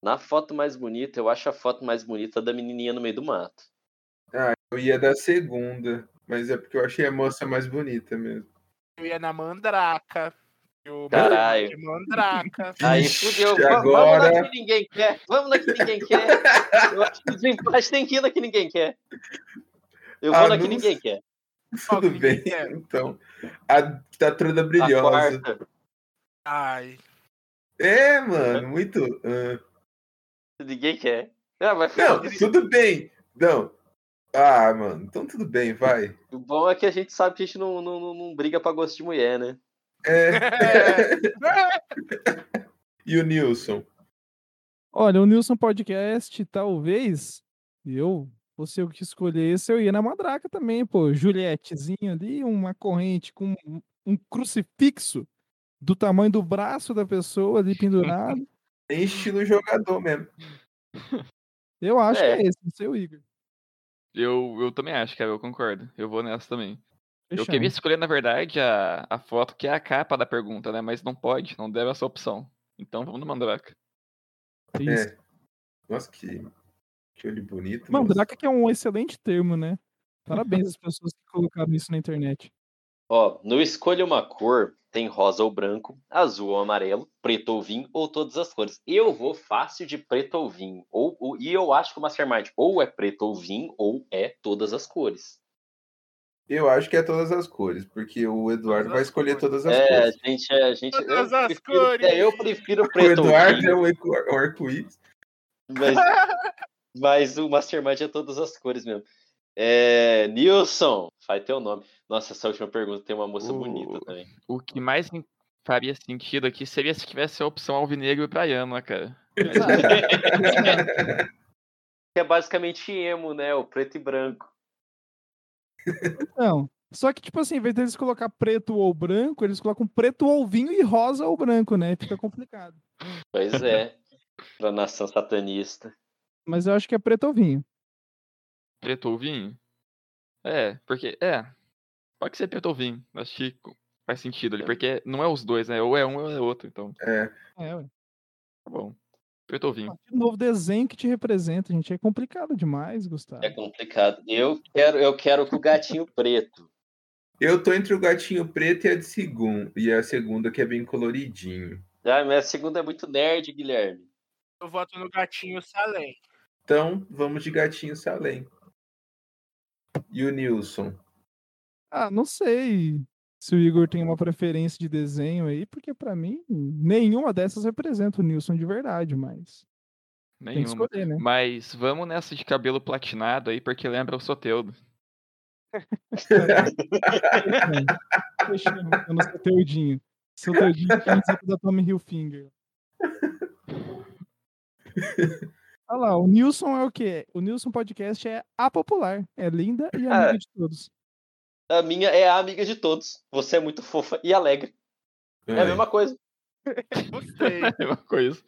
Na foto mais bonita, eu acho a foto mais bonita da menininha no meio do mato. Eu ia da segunda, mas é porque eu achei a moça mais bonita mesmo. Eu ia na mandraca. Eu Caralho. de mandraca. [laughs] Aí fudeu. Va- Vamos agora- na que ninguém quer. Vamos na que ninguém quer. Eu acho que o desempate tem que ir na que ninguém quer. Eu vou na que ninguém quer. [laughs] Tudo bem, então. A tá toda A brilhosa. quarta. Ai. É, mano, muito. ah. Ninguém quer. Ah, mas Não, [laughs] tudo bem. Não. Ah, mano, então tudo bem, vai. O bom é que a gente sabe que a gente não, não, não, não briga pra gosto de mulher, né? É. É. [laughs] E o Nilson? Olha, o Nilson Podcast, talvez, eu fosse eu que escolhesse, eu ia na Madraca também, pô. Julietezinho ali, uma corrente com um- crucifixo do tamanho do braço da pessoa ali pendurado. [laughs] Em estilo jogador mesmo. Eu acho É. que é esse, não sei o Igor. Eu, eu também acho, cara, eu concordo. Eu vou nessa também. Eu Fechamos. queria escolher, na verdade, a, a foto que é a capa da pergunta, né? Mas não pode, não deve essa opção. Então vamos no Mandraka. Isso. É. Nossa, que, bonito. moço. Mandraka que é um excelente termo, né? Parabéns às pessoas que colocaram isso na internet. Ó, no Escolha uma Cor, tem rosa ou branco, azul ou amarelo, preto ou vinho, ou todas as cores. Eu vou fácil de preto ou vinho. Ou, ou- e eu acho que o Mastermind ou é preto ou vinho, ou é todas as cores. Eu acho que é todas as cores, porque o Eduardo Todas vai escolher cores. todas as É, a cores. gente, a gente. eu Todas as prefiro- cores. é, eu prefiro [laughs] O preto ou Eduardo vinho, é um arco-íris. mas, [laughs] mas o Mastermind é todas as cores mesmo. É, Nilson, faz teu nome. Nossa, essa última pergunta tem uma moça O- bonita também. O que mais faria sentido aqui seria se tivesse a opção alvinegro e praiano, né, cara? [laughs] Que é basicamente emo, né? O preto e branco. Não. Só que, tipo assim, em vez deles colocar preto ou branco, eles colocam preto ou vinho e rosa ou branco, né? Fica complicado. Pois é. Pra nação satanista. Mas eu acho que é preto ou vinho. Preto ou vinho? É, porque. É. Pode ser preto ou vinho. Acho que faz sentido ali. Porque não é os dois, né? Ou é um ou é outro. Então, É, É, ué. tá bom. Preto ou vinho. De novo desenho que te representa, gente. É complicado demais, Gustavo. É complicado. Eu quero, eu quero com o gatinho preto. eu tô entre o gatinho preto e a de segundo. E a segunda que é bem coloridinho. Ah, mas a segunda é muito nerd, Guilherme. Eu voto no gatinho Salem. Então, vamos de gatinho Salem. E o Nilson? Ah, não sei se o Igor tem uma preferência de desenho aí, porque pra mim nenhuma dessas representa o Nilson de verdade, mas tem que Nenhuma. escolher, né? Mas vamos nessa de cabelo platinado aí, porque lembra o Soteudo. Eu não sou teudinho. Sou teudinho da Tommy Hilfiger. [laughs] Olha lá, o Nilson é o quê? O Nilson Podcast é a popular. É linda e amiga Ah. de todos. A minha é a amiga de todos. Você é muito fofa e alegre. É a mesma coisa. [laughs] Gostei. [laughs] É uma coisa.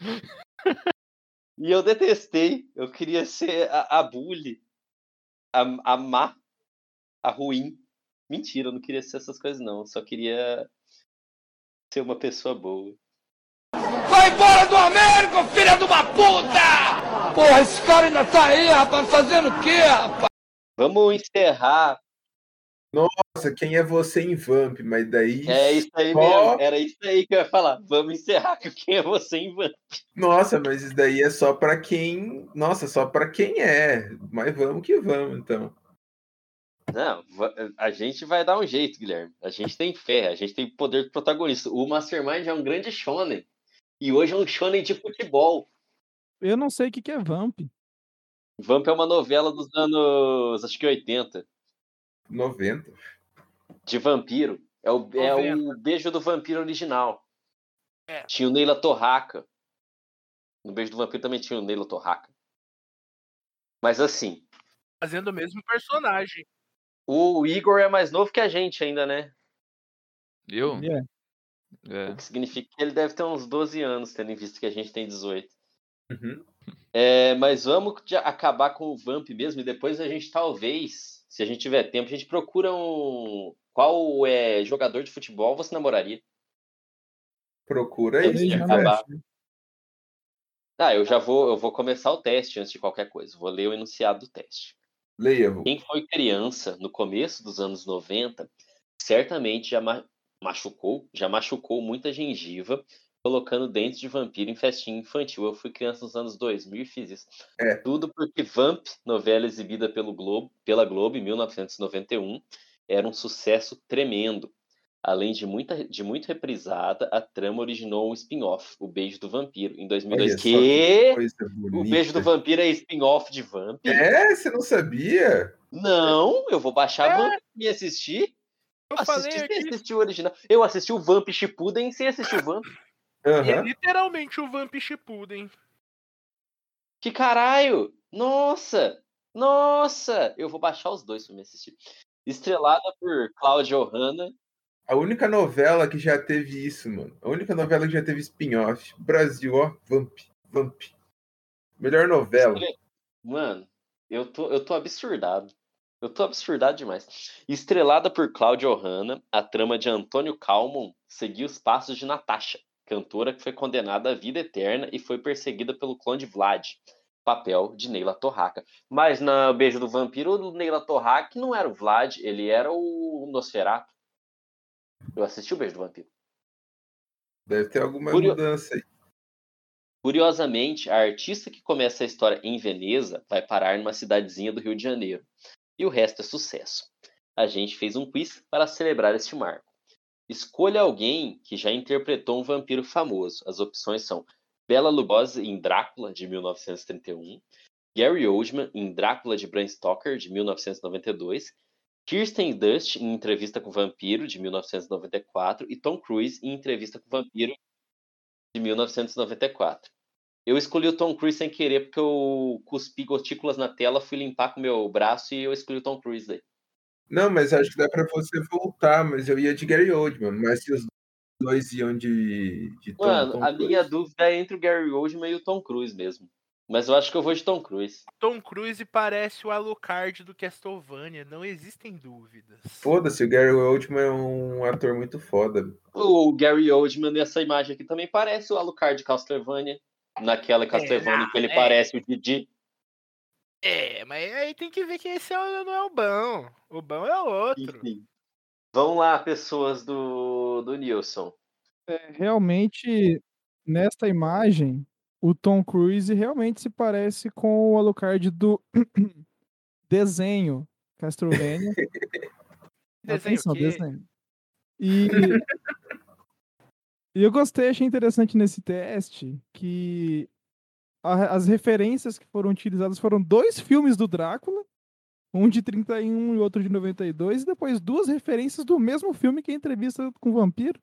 E eu detestei. Eu queria ser a, a bully, a, a má, a ruim. Mentira, eu não queria ser essas coisas, não. Eu só queria ser uma pessoa boa. Vai embora do Américo, filha de uma puta! Porra, esse cara ainda tá aí, rapaz, fazendo o quê, rapaz? Vamos encerrar Nossa, quem é você em Vamp? Mas daí. É isso aí só- mesmo. Era isso aí que eu ia falar. Vamos encerrar com quem é você em van. Nossa, mas isso daí é só pra quem. Nossa, só pra quem é. Mas vamos que vamos, então. Não, a gente vai dar um jeito, Guilherme. A gente tem fé, a gente tem poder de protagonista. O Mastermind é um grande shonen. E hoje é um shonen de futebol. Eu não sei o que, que é Vamp. Vamp é uma novela dos anos, acho que 80, 90. de vampiro. É o, é 90. o Beijo do Vampiro original. É. Tinha o Neila Torraca. No Beijo do Vampiro também tinha o Neila Torraca. Mas assim, Fazendo o mesmo personagem. o Igor é mais novo que a gente ainda, né? Viu? É. É. O que significa que ele deve ter uns 12 anos, tendo em vista que a gente tem 18. Uhum. É, mas vamos acabar com o Vamp mesmo e depois a gente talvez, se a gente tiver tempo, a gente procura um. Qual é jogador de futebol você namoraria? Procura aí. né? acabar. Ah, eu já vou, eu vou começar o teste antes de qualquer coisa. Vou ler o enunciado do teste. Leia. Quem foi criança no começo dos anos 90 certamente já machucou, já machucou muita gengiva colocando dentes de vampiro em festinha infantil. Eu fui criança nos anos 2000 e fiz isso. É. Tudo porque Vamp, novela exibida pelo Globo, pela Globo em 1991, era um sucesso tremendo. Além de, muita, de muito reprisada, a trama originou um spin-off, O Beijo do Vampiro, em 2002. Olha só Que o. Beijo do Vampiro é spin-off de Vamp? É, você não sabia? Não, eu vou baixar É. Vamp e assistir. Eu Assisti falei aqui. assistir o original. Eu assisti o Vamp Shippuden sem assistir o Vamp. E é literalmente o Vamp Shippuden. Que caralho! Nossa! Nossa! Eu vou baixar os dois pra me assistir. Estrelada por Cláudia Ohana. A única novela que já teve isso, mano. A única novela que já teve spin-off. Brasil, ó. Vamp. Vamp. Melhor novela. Mano, eu tô, eu tô absurdado. Eu tô absurdado demais. Estrelada por Cláudia Ohana, a trama de Antônio Calmon seguiu os passos de Natasha, cantora que foi condenada à vida eterna e foi perseguida pelo clã de Vlad, papel de Neila Torraca. Mas na Beijo do Vampiro, o Neila Torraca não era o Vlad, ele era o Nosferatu. Eu assisti o Beijo do Vampiro. Deve ter alguma Curio- mudança aí. Curiosamente, a artista que começa a história em Veneza vai parar numa cidadezinha do Rio de Janeiro. E o resto é sucesso. A gente fez um quiz para celebrar este marco. Escolha alguém que já interpretou um vampiro famoso. As opções são Bela Lugosi em Drácula, de 1931, Gary Oldman em Drácula de Bram Stoker, de 1992, Kirsten Dunst em Entrevista com o Vampiro, de 1994, e Tom Cruise em Entrevista com o Vampiro, de 1994. Eu escolhi o Tom Cruise sem querer, porque eu cuspi gotículas na tela, fui limpar com o meu braço e eu escolhi o Tom Cruise daí. Não, mas acho que dá pra você voltar, mas eu ia de Gary Oldman. Mas se os dois iam de, de Tom, Mano, Tom a Cruise. minha dúvida é entre o Gary Oldman e o Tom Cruise mesmo. Mas eu acho que eu vou de Tom Cruise. Tom Cruise parece o Alucard do Castlevania, não existem dúvidas. Foda-se, o Gary Oldman é um ator muito foda. O Gary Oldman nessa imagem aqui também parece o Alucard de Castlevania. Naquela Castlevania que ele é. parece o Didi. É, mas aí tem que ver que esse é o- não é o bom. O bom é o outro. Enfim. Vamos lá, pessoas do, do Nilson. É, realmente, nesta imagem, o Tom Cruise realmente se parece com o Alucard do [clears throat] desenho Castlevania. Desenho [laughs] Atenção, desenho. E, [laughs] e eu gostei, achei interessante nesse teste que a- as referências que foram utilizadas foram dois filmes do Drácula, um de 31 e outro de 92, e depois duas referências do mesmo filme que é a entrevista com o vampiro.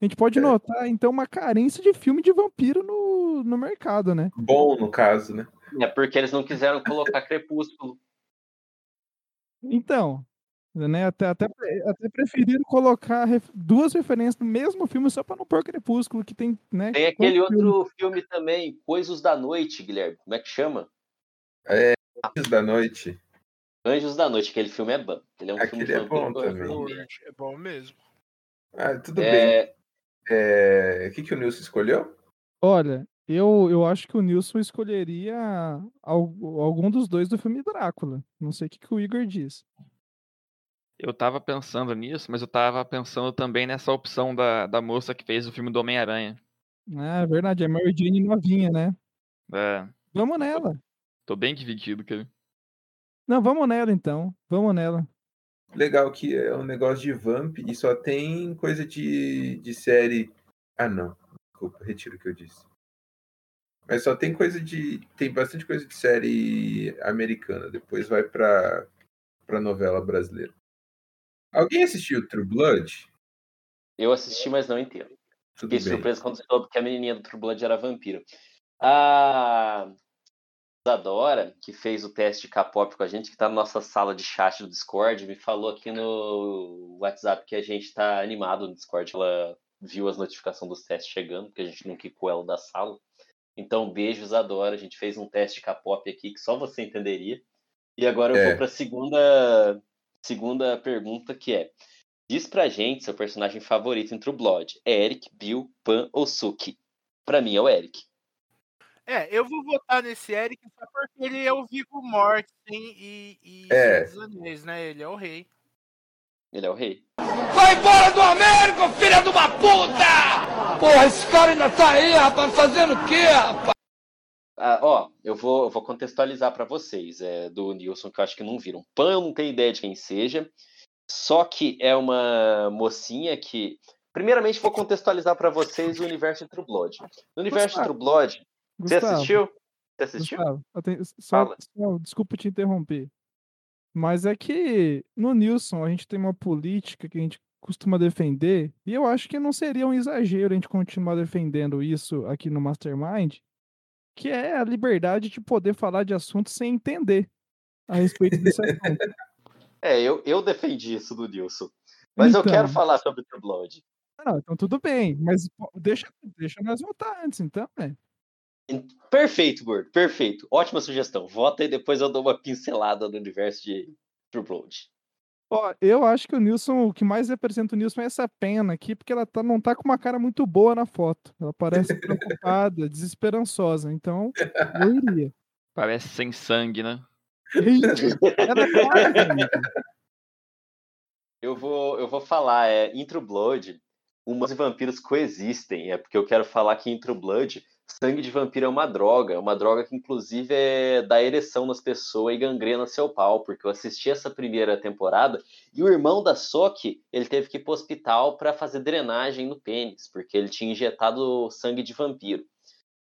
A gente pode É. notar, então, uma carência de filme de vampiro no, no mercado, né? Bom, no caso, né? É porque eles não quiseram colocar Crepúsculo. Então, né, até, até, até preferiram colocar ref- duas referências no mesmo filme só para não pôr Crepúsculo, que tem, né? Tem aquele outro filme também, Coisas da Noite, Guilherme. Como é que chama? Anjos da Noite. Anjos da Noite. Aquele filme é bom. Ele é um filme Aquele de é bom também. É bom mesmo. Ah, tudo bem. É, É, O que, que o Nilson escolheu? Olha, eu, eu acho que o Nilson escolheria al- algum dos dois do filme Drácula. Não sei o que, que o Igor diz. Eu tava pensando nisso, mas eu tava pensando também nessa opção da, da moça que fez o filme do Homem-Aranha. Ah, é verdade, é Mary Jane novinha, né? É, Vamos nela. tô bem dividido, cara. Não, vamos nela então. Vamos nela. Legal que é um negócio de Vamp e só tem coisa de, de série. Ah, não. Desculpa, retiro o que eu disse. Mas só tem coisa de. Tem bastante coisa de série americana. Depois vai pra, pra novela brasileira. Alguém assistiu True Blood? Eu assisti, mas não inteiro. Tudo Fiquei bem. surpreso quando soube que a menininha do True Blood era vampiro. A Isadora, que fez o teste de K-pop com a gente, que tá na nossa sala de chat do Discord, me falou aqui no WhatsApp que a gente tá animado no Discord. Ela viu as notificações dos testes chegando, porque a gente não quicou ela da sala. Então, beijo, Isadora. A gente fez um teste de K-pop aqui que só você entenderia. E agora eu É. vou pra segunda, segunda pergunta, que é Diz pra gente seu personagem favorito em True Blood. É Eric, Bill, Pan ou Suki? Pra mim é o Eric. É, eu vou votar nesse Eric só porque ele é o Vigo Mortensen e, e É. Dos Anéis, né? Ele é o rei. Ele é o rei. Vai embora do Américo, filha de uma puta! Porra, esse cara ainda tá aí, rapaz, fazendo o quê, rapaz? Ah, ó, eu vou, eu vou contextualizar pra vocês é, do Nilson, que eu acho que não viram. Pan eu não tenho ideia de quem seja. Só que é uma mocinha que. Primeiramente, vou contextualizar pra vocês o universo de True Blood. No universo de Gustavo. True Blood, você Gustavo, assistiu? Você assistiu? Gustavo, tenho- só, só- desculpa te interromper. Mas é que no Nilson a gente tem uma política que a gente costuma defender, e eu acho que não seria um exagero a gente continuar defendendo isso aqui no Mastermind, que é a liberdade de poder falar de assuntos sem entender a respeito desse assunto. É, eu, eu defendi isso do Nilson. Mas eu Então. quero falar sobre True Blood. Ah, Não, então tudo bem, mas deixa, deixa nós votar antes, então, né? Perfeito, Gordo, perfeito. Ótima sugestão. Vota e depois eu dou uma pincelada no universo de True Blood. Ó, eu acho que o Nilson, o que mais representa o Nilson é essa pena aqui, porque ela tá, não tá com uma cara muito boa na foto. Ela parece [laughs] preocupada, desesperançosa. Então, eu iria. Parece sem sangue, né? Ela é. Eu vou, eu vou falar, é, em True Blood, humanos e vampiros coexistem. É porque eu quero falar que em True Blood, sangue de vampiro é uma droga. Uma droga que, inclusive, é, dá ereção nas pessoas e gangrena seu pau. Porque eu assisti essa primeira temporada e o irmão da Soki, ele teve que ir pro hospital para fazer drenagem no pênis. Porque ele tinha injetado sangue de vampiro.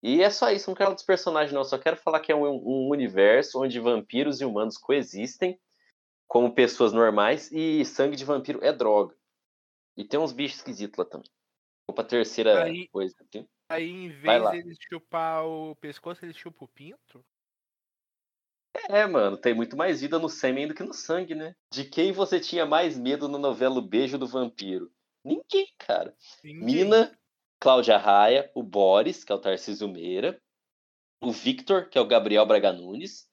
E é só isso, não quero dos personagens, não. Só quero falar que é um, um universo onde vampiros e humanos coexistem como pessoas normais e sangue de vampiro é droga. E tem uns bichos esquisitos lá também. Vou pra terceira Aí- coisa aqui. Aí, em vez dele chupar o pescoço, ele chupa o pinto? É, mano, tem muito mais vida no sêmen do que no sangue, né? De quem você tinha mais medo na novela O Beijo do Vampiro? Ninguém, cara. Ninguém. Mina, Cláudia Raia, o Boris, que é o Tarcísio Meira, o Victor, que é o Gabriel Braga Nunes,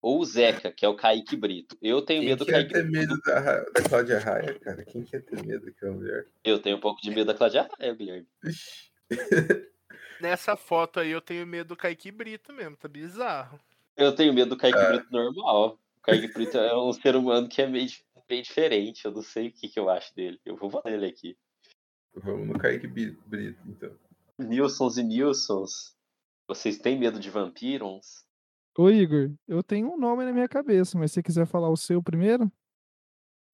ou o Zeca, que é o Kaique Brito. Eu tenho Quem medo do Kaique ter Brito. medo da, da Cláudia Raia, cara? Quem quer ter medo daquela mulher? Eu tenho um pouco de medo da Cláudia Raia, Guilherme. [laughs] Nessa foto aí eu tenho medo do Kaique Brito mesmo, tá bizarro. Eu tenho medo do Kaique É. Brito normal. O Kaique Brito é um ser humano que é meio, meio diferente. Eu não sei o que, que eu acho dele. Eu vou votar nele aqui. Vamos no Kaique Brito, então. Nilsons e Nilsons. Vocês têm medo de vampiros? Ô, Igor, eu tenho um nome na minha cabeça, mas se você quiser falar o seu primeiro,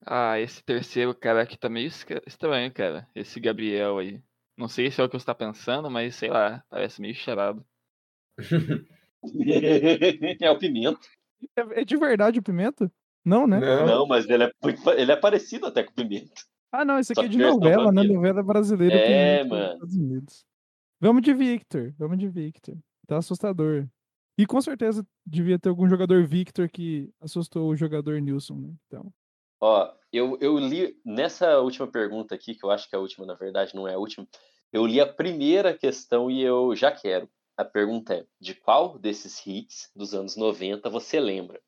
Ah, esse terceiro cara aqui tá meio estranho, cara. Esse Gabriel aí. Não sei se é o que você tá pensando, mas sei lá, parece meio cheirado. [laughs] é o Pimenta. é, é de verdade o Pimenta? Não, né? Não, Não, mas ele é, ele é parecido até com o Pimenta. Ah, não, isso Só aqui é de novela, né? Novela brasileira. É, mano. Estados Unidos. Vamos de Victor, vamos de Victor. Tá assustador. E com certeza devia ter algum jogador Victor que assustou o jogador Nilson, né? Então, Ó, eu, eu li nessa última pergunta aqui, que eu acho que é a última, na verdade, não é a última. Eu li a primeira questão e eu já quero. A pergunta é: de qual desses hits dos anos 90 você lembra?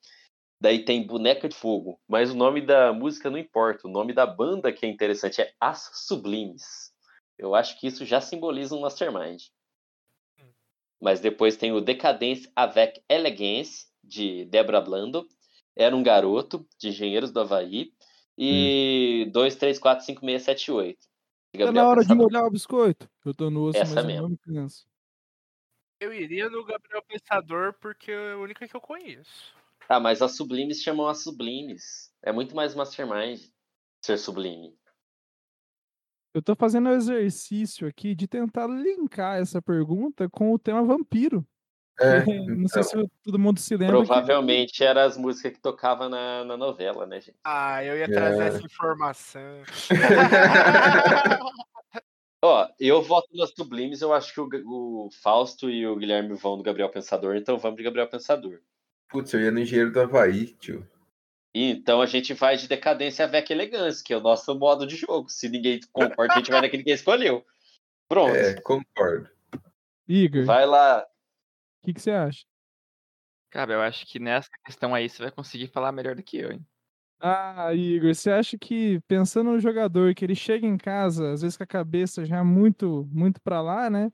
Daí tem Boneca de Fogo, mas o nome da música não importa. O nome da banda que é interessante é As Sublimes. Eu acho que isso já simboliza um Mastermind. Mas depois tem o Decadence avec Elegance, de Debra Blando. Era um garoto, de Engenheiros do Havaí. E 2, 3, 4, 5, 6, 7, 8. Tá na hora de molhar o biscoito. Eu tô no osso, Essa mas eu mesmo. não me canso. Eu iria no Gabriel Pensador porque é a única que eu conheço. Ah, mas as sublimes chamam as sublimes. É muito mais mastermind ser sublime. Eu tô fazendo o exercício aqui de tentar linkar essa pergunta com o tema vampiro. É, [laughs] não sei então, se todo mundo se lembra. que- Provavelmente eram as músicas que tocava na, na novela, né, gente? Ah, eu ia É. trazer essa informação. [laughs] Ó, eu voto nas sublimes, eu acho que o, o Fausto e o Guilherme vão do Gabriel Pensador, então vamos de Gabriel Pensador. Putz, eu ia no engenheiro do Havaí, tio. E então a gente vai de decadência avec elegância, que é o nosso modo de jogo. Se ninguém concorda, a gente vai naquele que escolheu. Pronto. É, concordo. Igor, Vai lá. Que, que você acha? Cara, eu acho que nessa questão aí você vai conseguir falar melhor do que eu, hein? Ah, Igor, você acha que pensando no jogador, que ele chega em casa, às vezes com a cabeça já muito, muito pra lá, né?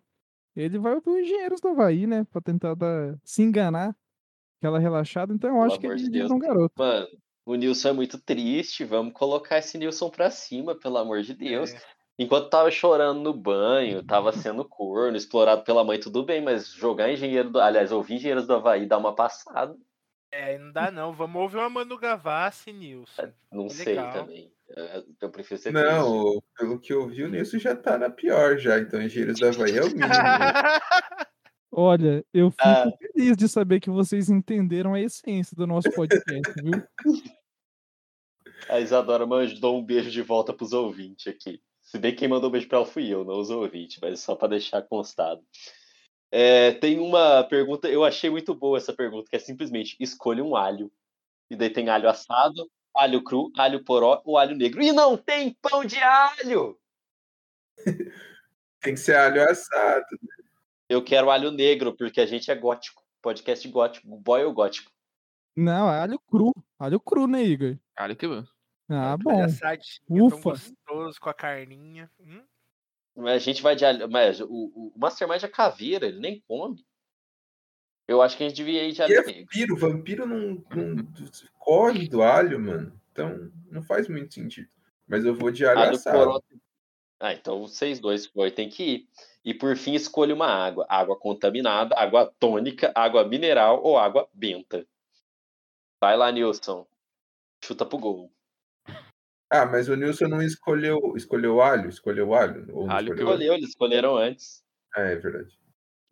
Ele vai pro Engenheiros do Havaí, né? Pra tentar dar- se enganar, aquela relaxada. Então eu acho que ele de Deus. um garoto. Mano, o Nilson é muito triste. Vamos colocar esse Nilson pra cima, pelo amor de Deus. É. Enquanto tava chorando no banho, tava sendo corno, explorado pela mãe, tudo bem, mas jogar engenheiro do. Aliás, ouvir engenheiros do Havaí dá uma passada. É, não dá não. Vamos ouvir uma Manu Gavassi, Nilson. Não É sei legal. também. É, Eu prefiro ser triste. Não, pelo que eu vi, o Nilson já tá na pior já. Então, engenheiros do Havaí é o mínimo. né? [laughs] Olha, eu fico Ah. feliz de saber que vocês entenderam a essência do nosso podcast, viu? [laughs] A Isadora mandou um beijo de volta pros ouvintes aqui. Se bem que quem mandou um beijo pra ela fui eu, não os ouvintes, mas só pra deixar constado. É, tem uma pergunta, eu achei muito boa essa pergunta, que é simplesmente escolha um alho. E daí tem alho assado, alho cru, alho poró ou alho negro. E não tem pão de alho! [laughs] Tem que ser alho assado. Eu quero alho negro, porque a gente é gótico. Podcast gótico, boy ou gótico. Não, é alho cru. Alho cru, né, Igor? Que bom. Ah, bom. assadinho Ufa. gostoso com a carninha. Hum? Mas a gente vai de alho. Mas o, o Mastermind é caveira, ele nem come. Eu acho que a gente devia ir de alho é negro. vampiro. Vampiro não, não corre do alho, mano. Então, não faz muito sentido. Mas eu vou de alho Alho assado. Ah, então vocês dois foi, tem que ir. E por fim, escolha uma água: água contaminada, água tônica, água mineral ou água benta. Vai lá, Nilson. Chuta pro gol. Ah, mas o Nilson não escolheu, escolheu alho? Escolheu alho? Ou Alho escolheu? Escolheu, eles escolheram antes. Ah, é verdade.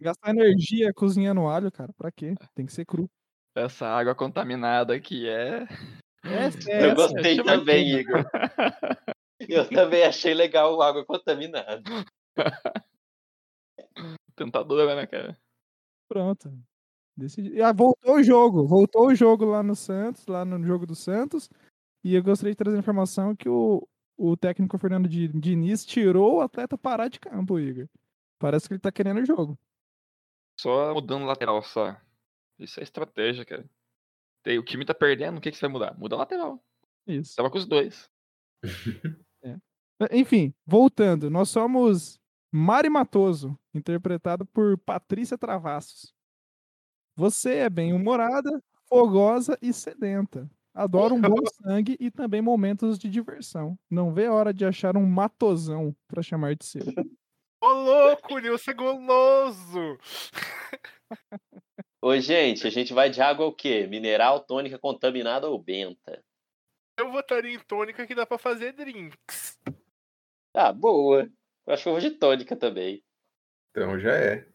Gastar energia cozinhando alho, cara, pra quê? Tem que ser cru. Essa água contaminada aqui é. [laughs] Essa Eu é gostei também, Igor. [laughs] Eu também achei legal água contaminada. [laughs] Tentadora, né, cara? Pronto. Decidi. Ah, voltou o jogo. Voltou o jogo lá no Santos, lá no jogo do Santos. E eu gostaria de trazer a informação que o, o técnico Fernando Di- Diniz tirou o atleta parar de campo, Igor. Parece que ele tá querendo o jogo. Só mudando lateral só. Isso é estratégia, cara. Tem- O time tá perdendo, o que, que você vai mudar? Muda a lateral. Isso. Tava com os dois. [laughs] Enfim, voltando. Nós somos Mari Matoso, interpretado por Patrícia Travassos. Você é bem-humorada, fogosa e sedenta. Adora um bom sangue e também momentos de diversão. Não vê a hora de achar um matosão pra chamar de seu. Ô louco, Nilson é goloso! Oi, [laughs] gente, a gente vai de água o quê? Mineral, tônica, contaminada ou benta? Eu votaria em tônica que dá pra fazer drinks. Ah, boa. Eu acho que eu vou de tônica também. Então já é.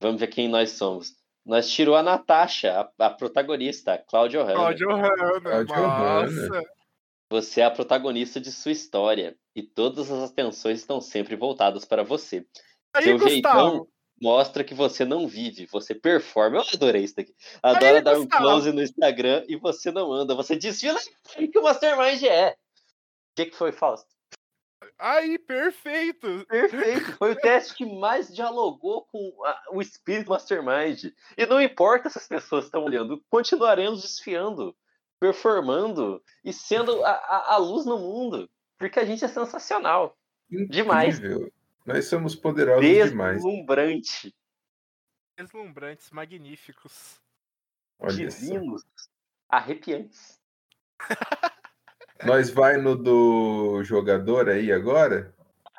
Vamos ver quem nós somos. Nós tirou a Natasha, a, a protagonista, a Claudia Ohana. Cláudio Hanna, nossa. Hanna. Você é a protagonista de sua história e todas as atenções estão sempre voltadas para você. Aí, Seu Gustavo, jeitão mostra que você não vive, você performa. Eu adorei isso daqui. Adora Aí, dar um Gustavo. close no Instagram e você não anda. Você desfila o que o Mastermind é. O que, que foi, Fausto? Aí, perfeito. Perfeito. Foi o teste que mais dialogou com a- o espírito Mastermind. E não importa se as pessoas estão olhando, continuaremos desfiando, performando e sendo a, a- a luz no mundo. Porque a gente é sensacional. Demais. Incrível. Nós somos poderosos demais. Deslumbrante. Deslumbrantes, magníficos. Olha. Divinos. Arrepiantes. [laughs] Nós vai no do jogador aí agora?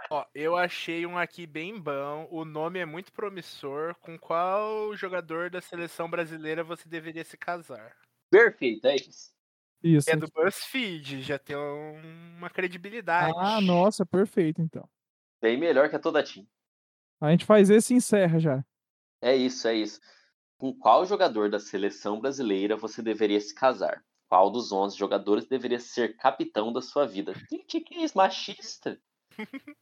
Ó, eu achei um aqui bem bom. O nome é muito promissor. Com qual jogador da seleção brasileira você deveria se casar? Perfeito, é isso. Isso. É do BuzzFeed, já tem um- uma credibilidade. Ah, nossa, perfeito, então. Bem melhor que a toda Team. A gente faz esse e encerra já. É isso, é isso. Com qual jogador da seleção brasileira você deveria se casar? Qual dos 11 jogadores deveria ser capitão da sua vida? Que que, é isso? Machista?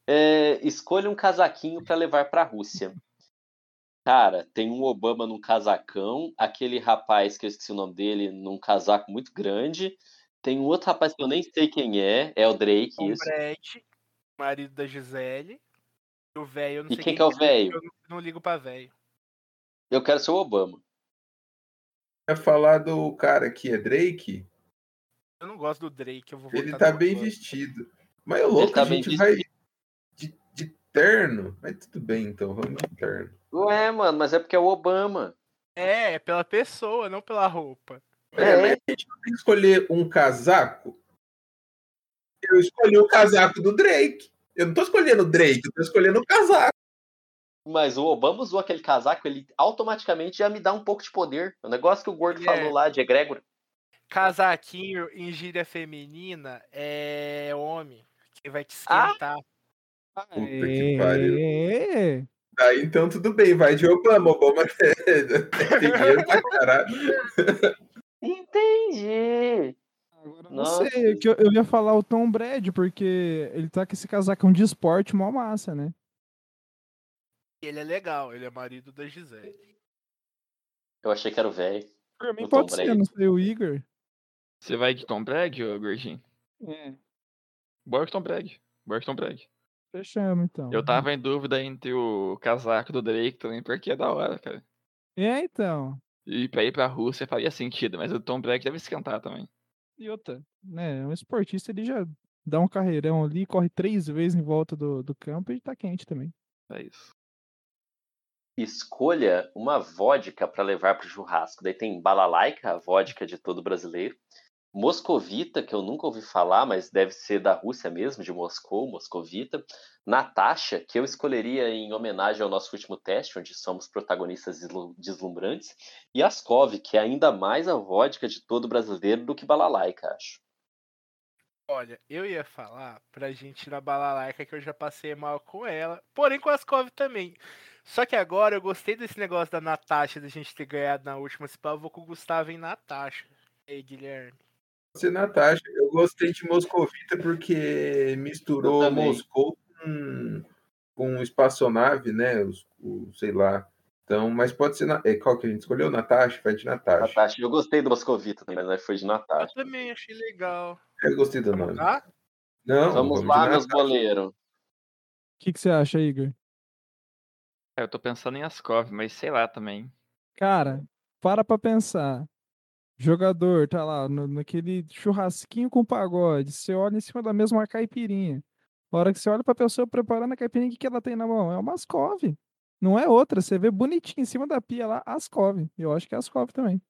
É, escolha um casaquinho para levar para a Rússia. Cara, tem um Obama num casacão, aquele rapaz que eu esqueci o nome dele num casaco muito grande. Tem um outro rapaz que eu nem sei quem é, é o Drake, Tom isso. Brett, marido da Gisele. E o velho, eu não E sei quem que é o velho? Eu não, não ligo pra velho. Eu quero ser o Obama. Vai falar do cara que é Drake? Eu não gosto do Drake, eu vou Ele tá bem Obama. vestido. Mas é louco, tá a gente vai de, de terno. Mas tudo bem, então, vamos de terno. Ué, mano, mas é porque é o Obama. É, é pela pessoa, não pela roupa. É, É. mas a gente não tem que escolher um casaco. Eu escolhi o casaco do Drake. Eu não tô escolhendo o Drake, eu tô escolhendo o casaco. Mas o Obama usou aquele casaco, ele automaticamente já me dá um pouco de poder. O negócio que o gordo É. falou lá de egrégora. Casaquinho em gíria feminina é homem. Que vai te Ah! esquentar. Puta que pariu. É. Aí então tudo bem, vai de Obama. Obama [laughs] tem dinheiro pra caralho. Entendi. Agora não Nossa. sei, é que eu, eu ia falar o Tom Brady, porque ele tá com esse casacão de esporte mó massa, né? Ele é legal, ele é marido da Gisele. Eu achei que era o velho. Por mim O Tom pode ser, Brady. não sei, o Igor. Você vai de Tom Brady, ô gordinho? É, Bora de Tom Brady. Bora Tom Brady. fechamos então. Eu tava em dúvida entre o casaco do Drake também, porque é da hora, cara. É, então. E pra ir pra Rússia faria sentido, mas o Tom Brady deve esquentar também. E outra, né? Um esportista ele já dá um carreirão ali, corre três vezes em volta do, do campo e tá quente também. É isso. Escolha uma vodka para levar pro churrasco. Daí tem Balalaica, a vodka de todo brasileiro. Moscovita, que eu nunca ouvi falar, mas deve ser da Rússia mesmo, de Moscou, Moscovita. Natasha, que eu escolheria em homenagem ao nosso último teste, onde somos protagonistas deslu- deslumbrantes. E Ascov, que é ainda mais a vodka de todo brasileiro do que Balalaica, acho. Olha, eu ia falar pra gente ir na balalaica que eu já passei mal com ela, porém com as Ascov também. Só que agora eu gostei desse negócio da Natasha, da gente ter ganhado na última, se pá, eu vou com o Gustavo em Natasha. E aí, Guilherme? Você, Natasha, eu gostei de Moscovita porque misturou Eu. Moscou com, com espaçonave, né? Os, o, sei lá. Então, mas pode ser. Na, é, qual que a gente escolheu? Natasha? Vai de Natasha. Natasha, eu gostei do Moscovita também, mas foi de Eu Natasha. também achei legal. Eu gostei do nome. Tá? Não, Vamos de lá, meus boleiros. O que, que você acha, Igor? É, eu tô pensando em Ascov, mas sei lá também. Cara, para pra pensar. Jogador, tá lá, no- naquele churrasquinho com pagode. Você olha em cima da mesma caipirinha. A hora que você olha pra pessoa preparando a caipirinha, o que, que ela tem na mão? É uma Ascov. Não é outra. Você vê bonitinho em cima da pia lá, Ascov. Eu acho que é Ascov também.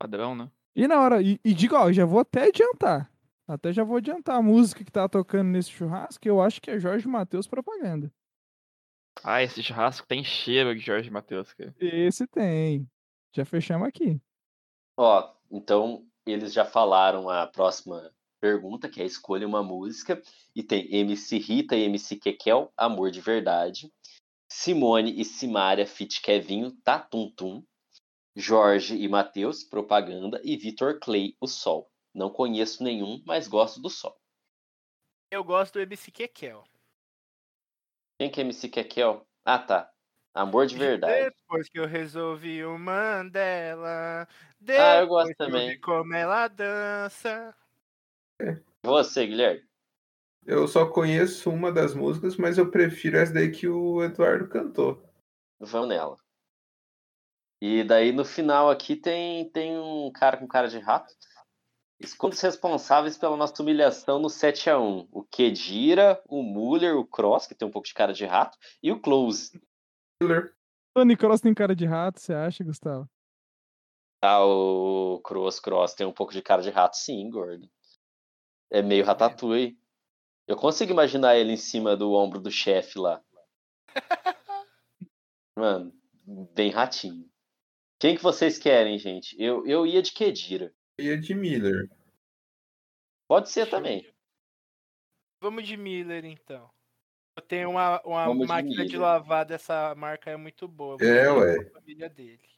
Padrão, né? E na hora, e, e digo, ó, já vou até adiantar. Até já vou adiantar a música que tá tocando nesse churrasco, eu acho que é Jorge Matheus propaganda. Ah, esse churrasco tem cheiro de Jorge Matheus, cara. Esse tem. Já fechamos aqui. Ó, então eles já falaram a próxima pergunta, que é escolha uma música. E tem MC Rita e MC Kekel, Amor de Verdade. Simone e Simária, Fit Kevinho, Tá Tum Tum. Jorge e Matheus, Propaganda. E Vitor Clay, O Sol. Não conheço nenhum, mas gosto do Sol. Eu gosto do MC Kekel. Quem que é MC Kekel? Ah, tá. Amor de Verdade. Depois que eu resolvi o Mandela. Ah, eu gosto depois que eu também. vi como ela dança. Você, Guilherme? Eu só conheço uma das músicas, mas eu prefiro essa daí que o Eduardo cantou. Vamos nela. E daí no final aqui tem, tem um cara com cara de rato. Escolha os responsáveis pela nossa humilhação no 7x1. O Kedira, o Muller, o Cross, que tem um pouco de cara de rato, e o Close. Killer. Tony Cross tem cara de rato, você acha, Gustavo? Ah, o Cross Cross tem um pouco de cara de rato, sim, gordo. É meio ratatouille. Eu consigo imaginar ele em cima do ombro do chefe lá. [laughs] Mano, bem ratinho. Quem que vocês querem, gente? Eu, eu ia de Kedira. Ia de Miller. Pode ser também. Vamos de Miller, então. Eu tenho uma, uma Vamos de máquina de, Miller. lavar dessa marca, é muito boa. É, ué. família dele.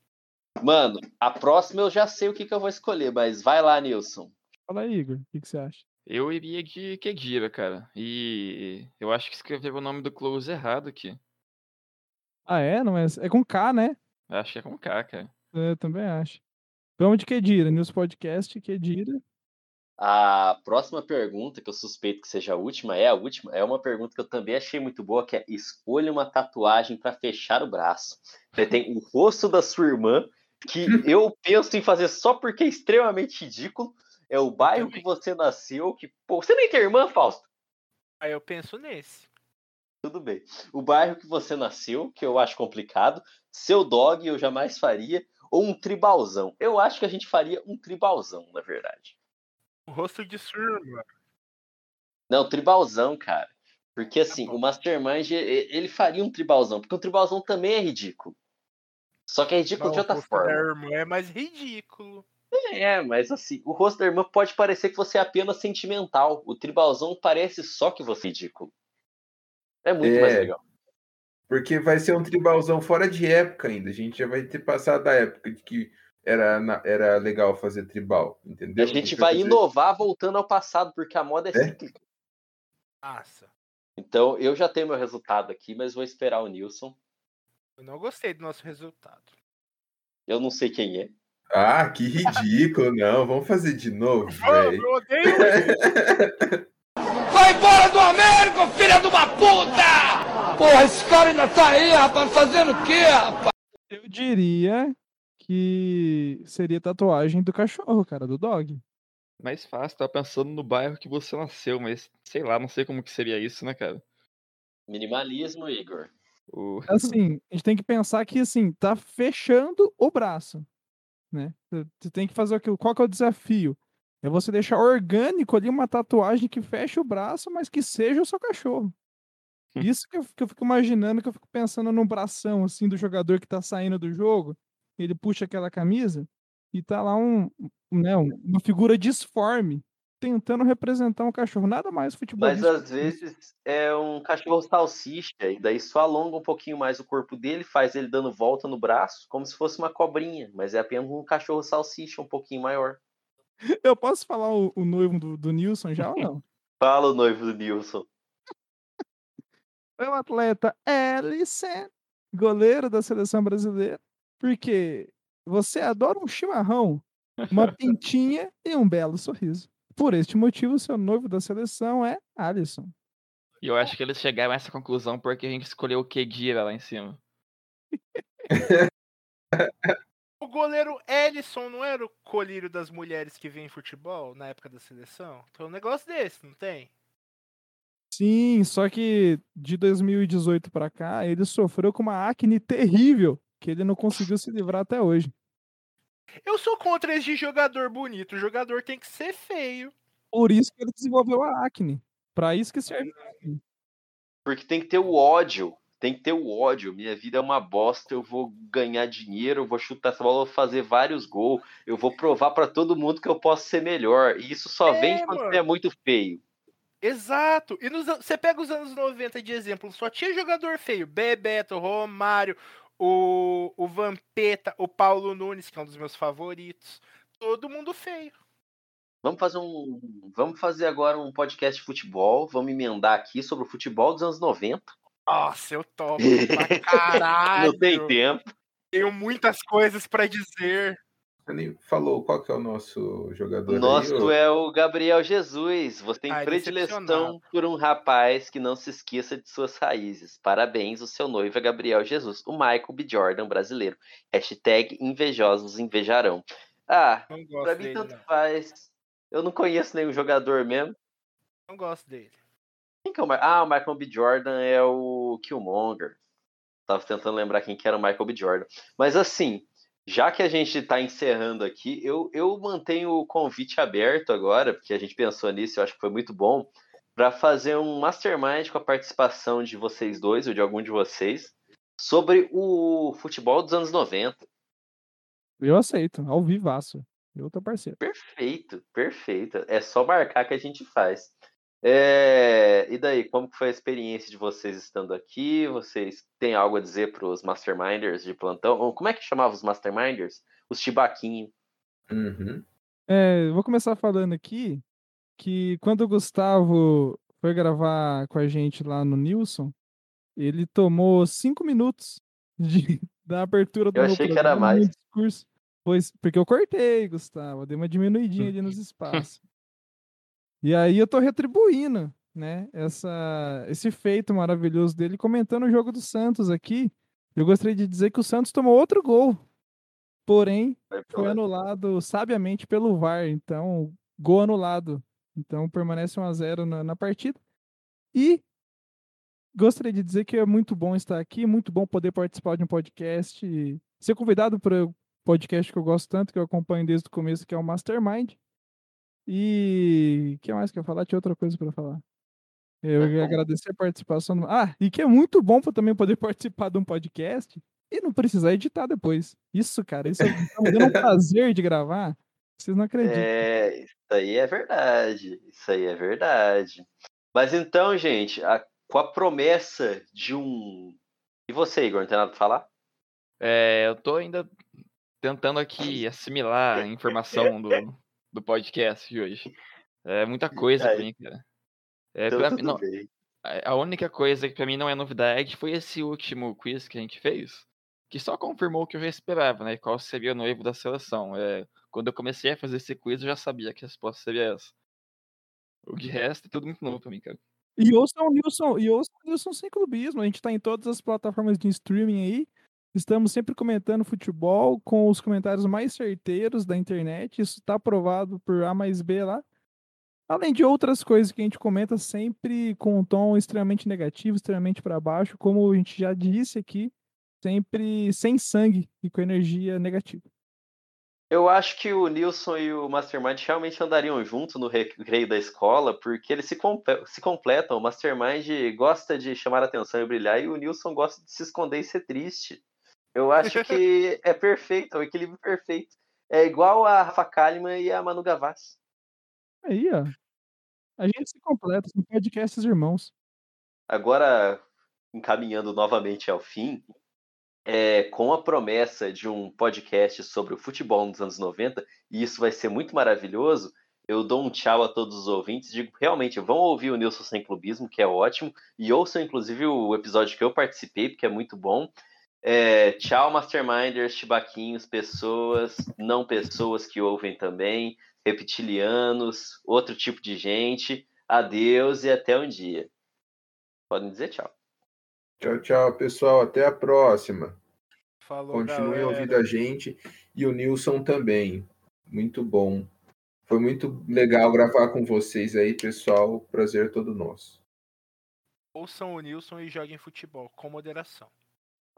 Mano, a próxima eu já sei o que, que eu vou escolher, mas vai lá, Nilson. Fala aí, Igor, o que, que você acha? Eu iria de Kedira, cara. E eu acho que escreveram o nome do Close errado aqui. Ah, é? Não é, é com K, né? Eu acho que é com K, cara. Eu também acho. Vamos de Kedira, News Podcast, Kedira. A próxima pergunta, que eu suspeito que seja a última, é a última, é uma pergunta que eu também achei muito boa, que é escolha uma tatuagem para fechar o braço. Você tem o rosto da sua irmã, que [laughs] eu penso em fazer só porque é extremamente ridículo. É o bairro que você nasceu, que. Pô, você nem tem irmã, Fausto? Aí eu penso nesse. Tudo bem. O bairro que você nasceu, que eu acho complicado. Seu dog eu jamais faria. Ou um tribalzão. Eu acho que a gente faria um tribalzão, na verdade. O rosto de surma. Não, tribalzão, cara. Porque assim, bom. o Mastermind, ele faria um tribalzão, porque o tribalzão também é ridículo. Só que é ridículo Mas de o outra rosto da forma. irmã é mais ridículo. É, mas assim, o rosto da irmã pode parecer que você é apenas sentimental. O tribalzão parece só que você é ridículo. É muito É. mais legal. Porque vai ser um tribalzão fora de época ainda. A gente já vai ter passado da época de que era, na- era legal fazer tribal, entendeu? A gente vai fazer- inovar voltando ao passado, porque a moda é É? cíclica. Nossa. Então, eu já tenho meu resultado aqui, mas vou esperar o Nilson. Eu não gostei do nosso resultado. Eu não sei quem é. Ah, que ridículo, não. Vamos fazer de novo, velho. eu odeio [laughs] Vai embora do Américo, filha de uma puta! Porra, esse cara ainda tá aí, rapaz, fazendo o quê, rapaz? Eu diria que seria tatuagem do cachorro, cara, do dog. Mais fácil, tava pensando no bairro que você nasceu, mas sei lá, não sei como que seria isso, né, cara? Minimalismo, Igor. O... [laughs] Assim, a gente tem que pensar que, assim, tá fechando o braço, né? Você- Você tem que fazer aquilo. Qual que é o desafio? É você deixar orgânico ali uma tatuagem que feche o braço, mas que seja o seu cachorro. Isso que eu, que eu fico imaginando, que eu fico pensando no bração, assim, do jogador que tá saindo do jogo. Ele puxa aquela camisa e tá lá um, né, um- uma figura disforme tentando representar um cachorro. Nada mais futebol. Mas às vezes é um cachorro salsicha, e daí só alonga um pouquinho mais o corpo dele, faz ele dando volta no braço, como se fosse uma cobrinha, mas é apenas um cachorro salsicha um pouquinho maior. Eu posso falar o, o noivo do, do Nilson já ou não? Fala o noivo do Nilson. É o atleta Ellison, goleiro da seleção brasileira, porque você adora um chimarrão, uma pintinha [laughs] e um belo sorriso. Por este motivo, seu noivo da seleção é Alisson. E eu acho que eles chegaram a essa conclusão porque a gente escolheu o Kedira lá em cima. [laughs] O goleiro Ellison não era o colírio das mulheres que vem em futebol na época da seleção? Tem um negócio desse, não tem? Sim, só que de 2018 pra cá, ele sofreu com uma acne terrível, que ele não conseguiu se livrar até hoje. Eu sou contra esse jogador bonito. O jogador tem que ser feio. Por isso que ele desenvolveu a acne. Pra isso que serve. Porque tem que ter o ódio. Tem que ter o ódio. Minha vida é uma bosta. Eu vou ganhar dinheiro, eu vou chutar essa bola, eu vou fazer vários gols. Eu vou provar pra todo mundo que eu posso ser melhor. E isso só É, vem quando mano. você é muito feio. Exato. E nos você pega os anos 90 de exemplo, só tinha jogador feio. Bebeto, Romário, o, o Vampeta, o Paulo Nunes, que é um dos meus favoritos. Todo mundo feio. Vamos fazer um. Vamos fazer agora um podcast de futebol. Vamos emendar aqui sobre o futebol dos anos 90. Nossa, eu topo pra [laughs] caralho. Não tem tempo. Tenho muitas coisas pra dizer. Nem falou qual que é o nosso jogador O aí, nosso ô? é o Gabriel Jesus. Você tem Ai, predileção decepcionado. por um rapaz que não se esqueça de suas raízes. Parabéns, o seu noivo é Gabriel Jesus, o Michael B. Jordan brasileiro. Hashtag invejosos invejarão. Ah, pra mim dele, tanto não. faz. Eu não conheço nenhum jogador mesmo. Não gosto dele. Quem que é o Mar... Ah, o Michael B. Jordan é o Killmonger. Tava tentando lembrar quem que era o Michael B. Jordan. Mas assim, já que a gente está encerrando aqui, eu, eu mantenho o convite aberto agora, porque a gente pensou nisso, eu acho que foi muito bom, para fazer um mastermind com a participação de vocês dois, ou de algum de vocês, sobre o futebol dos anos 90. Eu aceito, ao vivaço. Eu tô parceiro. Perfeito, perfeito. É só marcar que a gente faz. É, E daí, como foi a experiência de vocês estando aqui? Vocês têm algo a dizer para os masterminders de plantão? Ou como é que chamava os masterminders? Os chibaquinhos. Uhum. É, vou começar falando aqui que quando o Gustavo foi gravar com a gente lá no Nilson, ele tomou cinco minutos de, da abertura do Eu meu achei que era mais. discurso. Pois, porque eu cortei, Gustavo, dei uma diminuidinha ali nos [laughs] espaços. E aí eu tô retribuindo, né, essa, esse feito maravilhoso dele comentando o jogo do Santos aqui. Eu gostaria de dizer que o Santos tomou outro gol. Porém, foi anulado sabiamente pelo VAR, então gol anulado. Então permanece 1 a 0 na, na partida. E gostaria de dizer que é muito bom estar aqui, muito bom poder participar de um podcast, ser convidado para o podcast que eu gosto tanto, que eu acompanho desde o começo, que é o Mastermind. E o que mais que eu ia falar? Tinha outra coisa para falar. Eu É ia bom. agradecer a participação. Do... Ah, e que é muito bom pra também poder [laughs] participar de um podcast e não precisar editar depois. Isso, cara, isso é- tá me dando um [laughs] prazer de gravar. Vocês não acreditam. É, isso aí é verdade. Isso aí é verdade. Mas então, gente, a- com a promessa de um. E você, Igor, não tem nada pra falar? É, eu tô ainda tentando aqui assimilar a informação do, do podcast de hoje. É muita coisa pra Aí. mim, cara. É, pra tudo mim, não, bem. a única coisa que pra mim não é novidade foi esse último quiz que a gente fez, que só confirmou o que eu já esperava, né? Qual seria o noivo da seleção. É, quando eu comecei a fazer esse quiz, eu já sabia que a resposta seria essa. O de resto é tudo muito novo pra mim, cara. E ouçam o Nilson, e ouçam o Nilson Sem Clubismo. A gente tá em todas as plataformas de streaming aí. Estamos sempre comentando futebol com os comentários mais certeiros da internet. Isso tá aprovado por A mais B lá. Além de outras coisas que a gente comenta sempre com um tom extremamente negativo, extremamente para baixo, como a gente já disse aqui, sempre sem sangue e com energia negativa. Eu acho que o Nilson e o Mastermind realmente andariam juntos no recreio da escola, porque eles se, compe- se completam. O Mastermind gosta de chamar atenção e brilhar, e o Nilson gosta de se esconder e ser triste. Eu acho que [laughs] é perfeito, é o equilíbrio perfeito. É igual a Rafa Kalimann e a Manu Gavassi. Aí, ó. A gente se completa, são podcasts irmãos. Agora, encaminhando novamente ao fim, é, com a promessa de um podcast sobre o futebol nos anos 90, e isso vai ser muito maravilhoso, eu dou um tchau a todos os ouvintes, digo, realmente, vão ouvir o Nilson Sem Clubismo, que é ótimo, e ouçam, inclusive, o episódio que eu participei, porque é muito bom. É, tchau, Masterminders, chibaquinhos, pessoas, não pessoas que ouvem também, reptilianos, outro tipo de gente. Adeus e até um dia. Podem dizer tchau. Tchau, tchau, pessoal. Até a próxima. Falou, Continuem galera. ouvindo a gente e o Nilson também. Muito bom. Foi muito legal gravar com vocês aí, pessoal. Prazer todo nosso. Ouçam o Nilson e joguem futebol com moderação.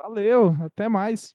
Valeu, até mais.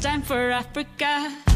Time for Africa.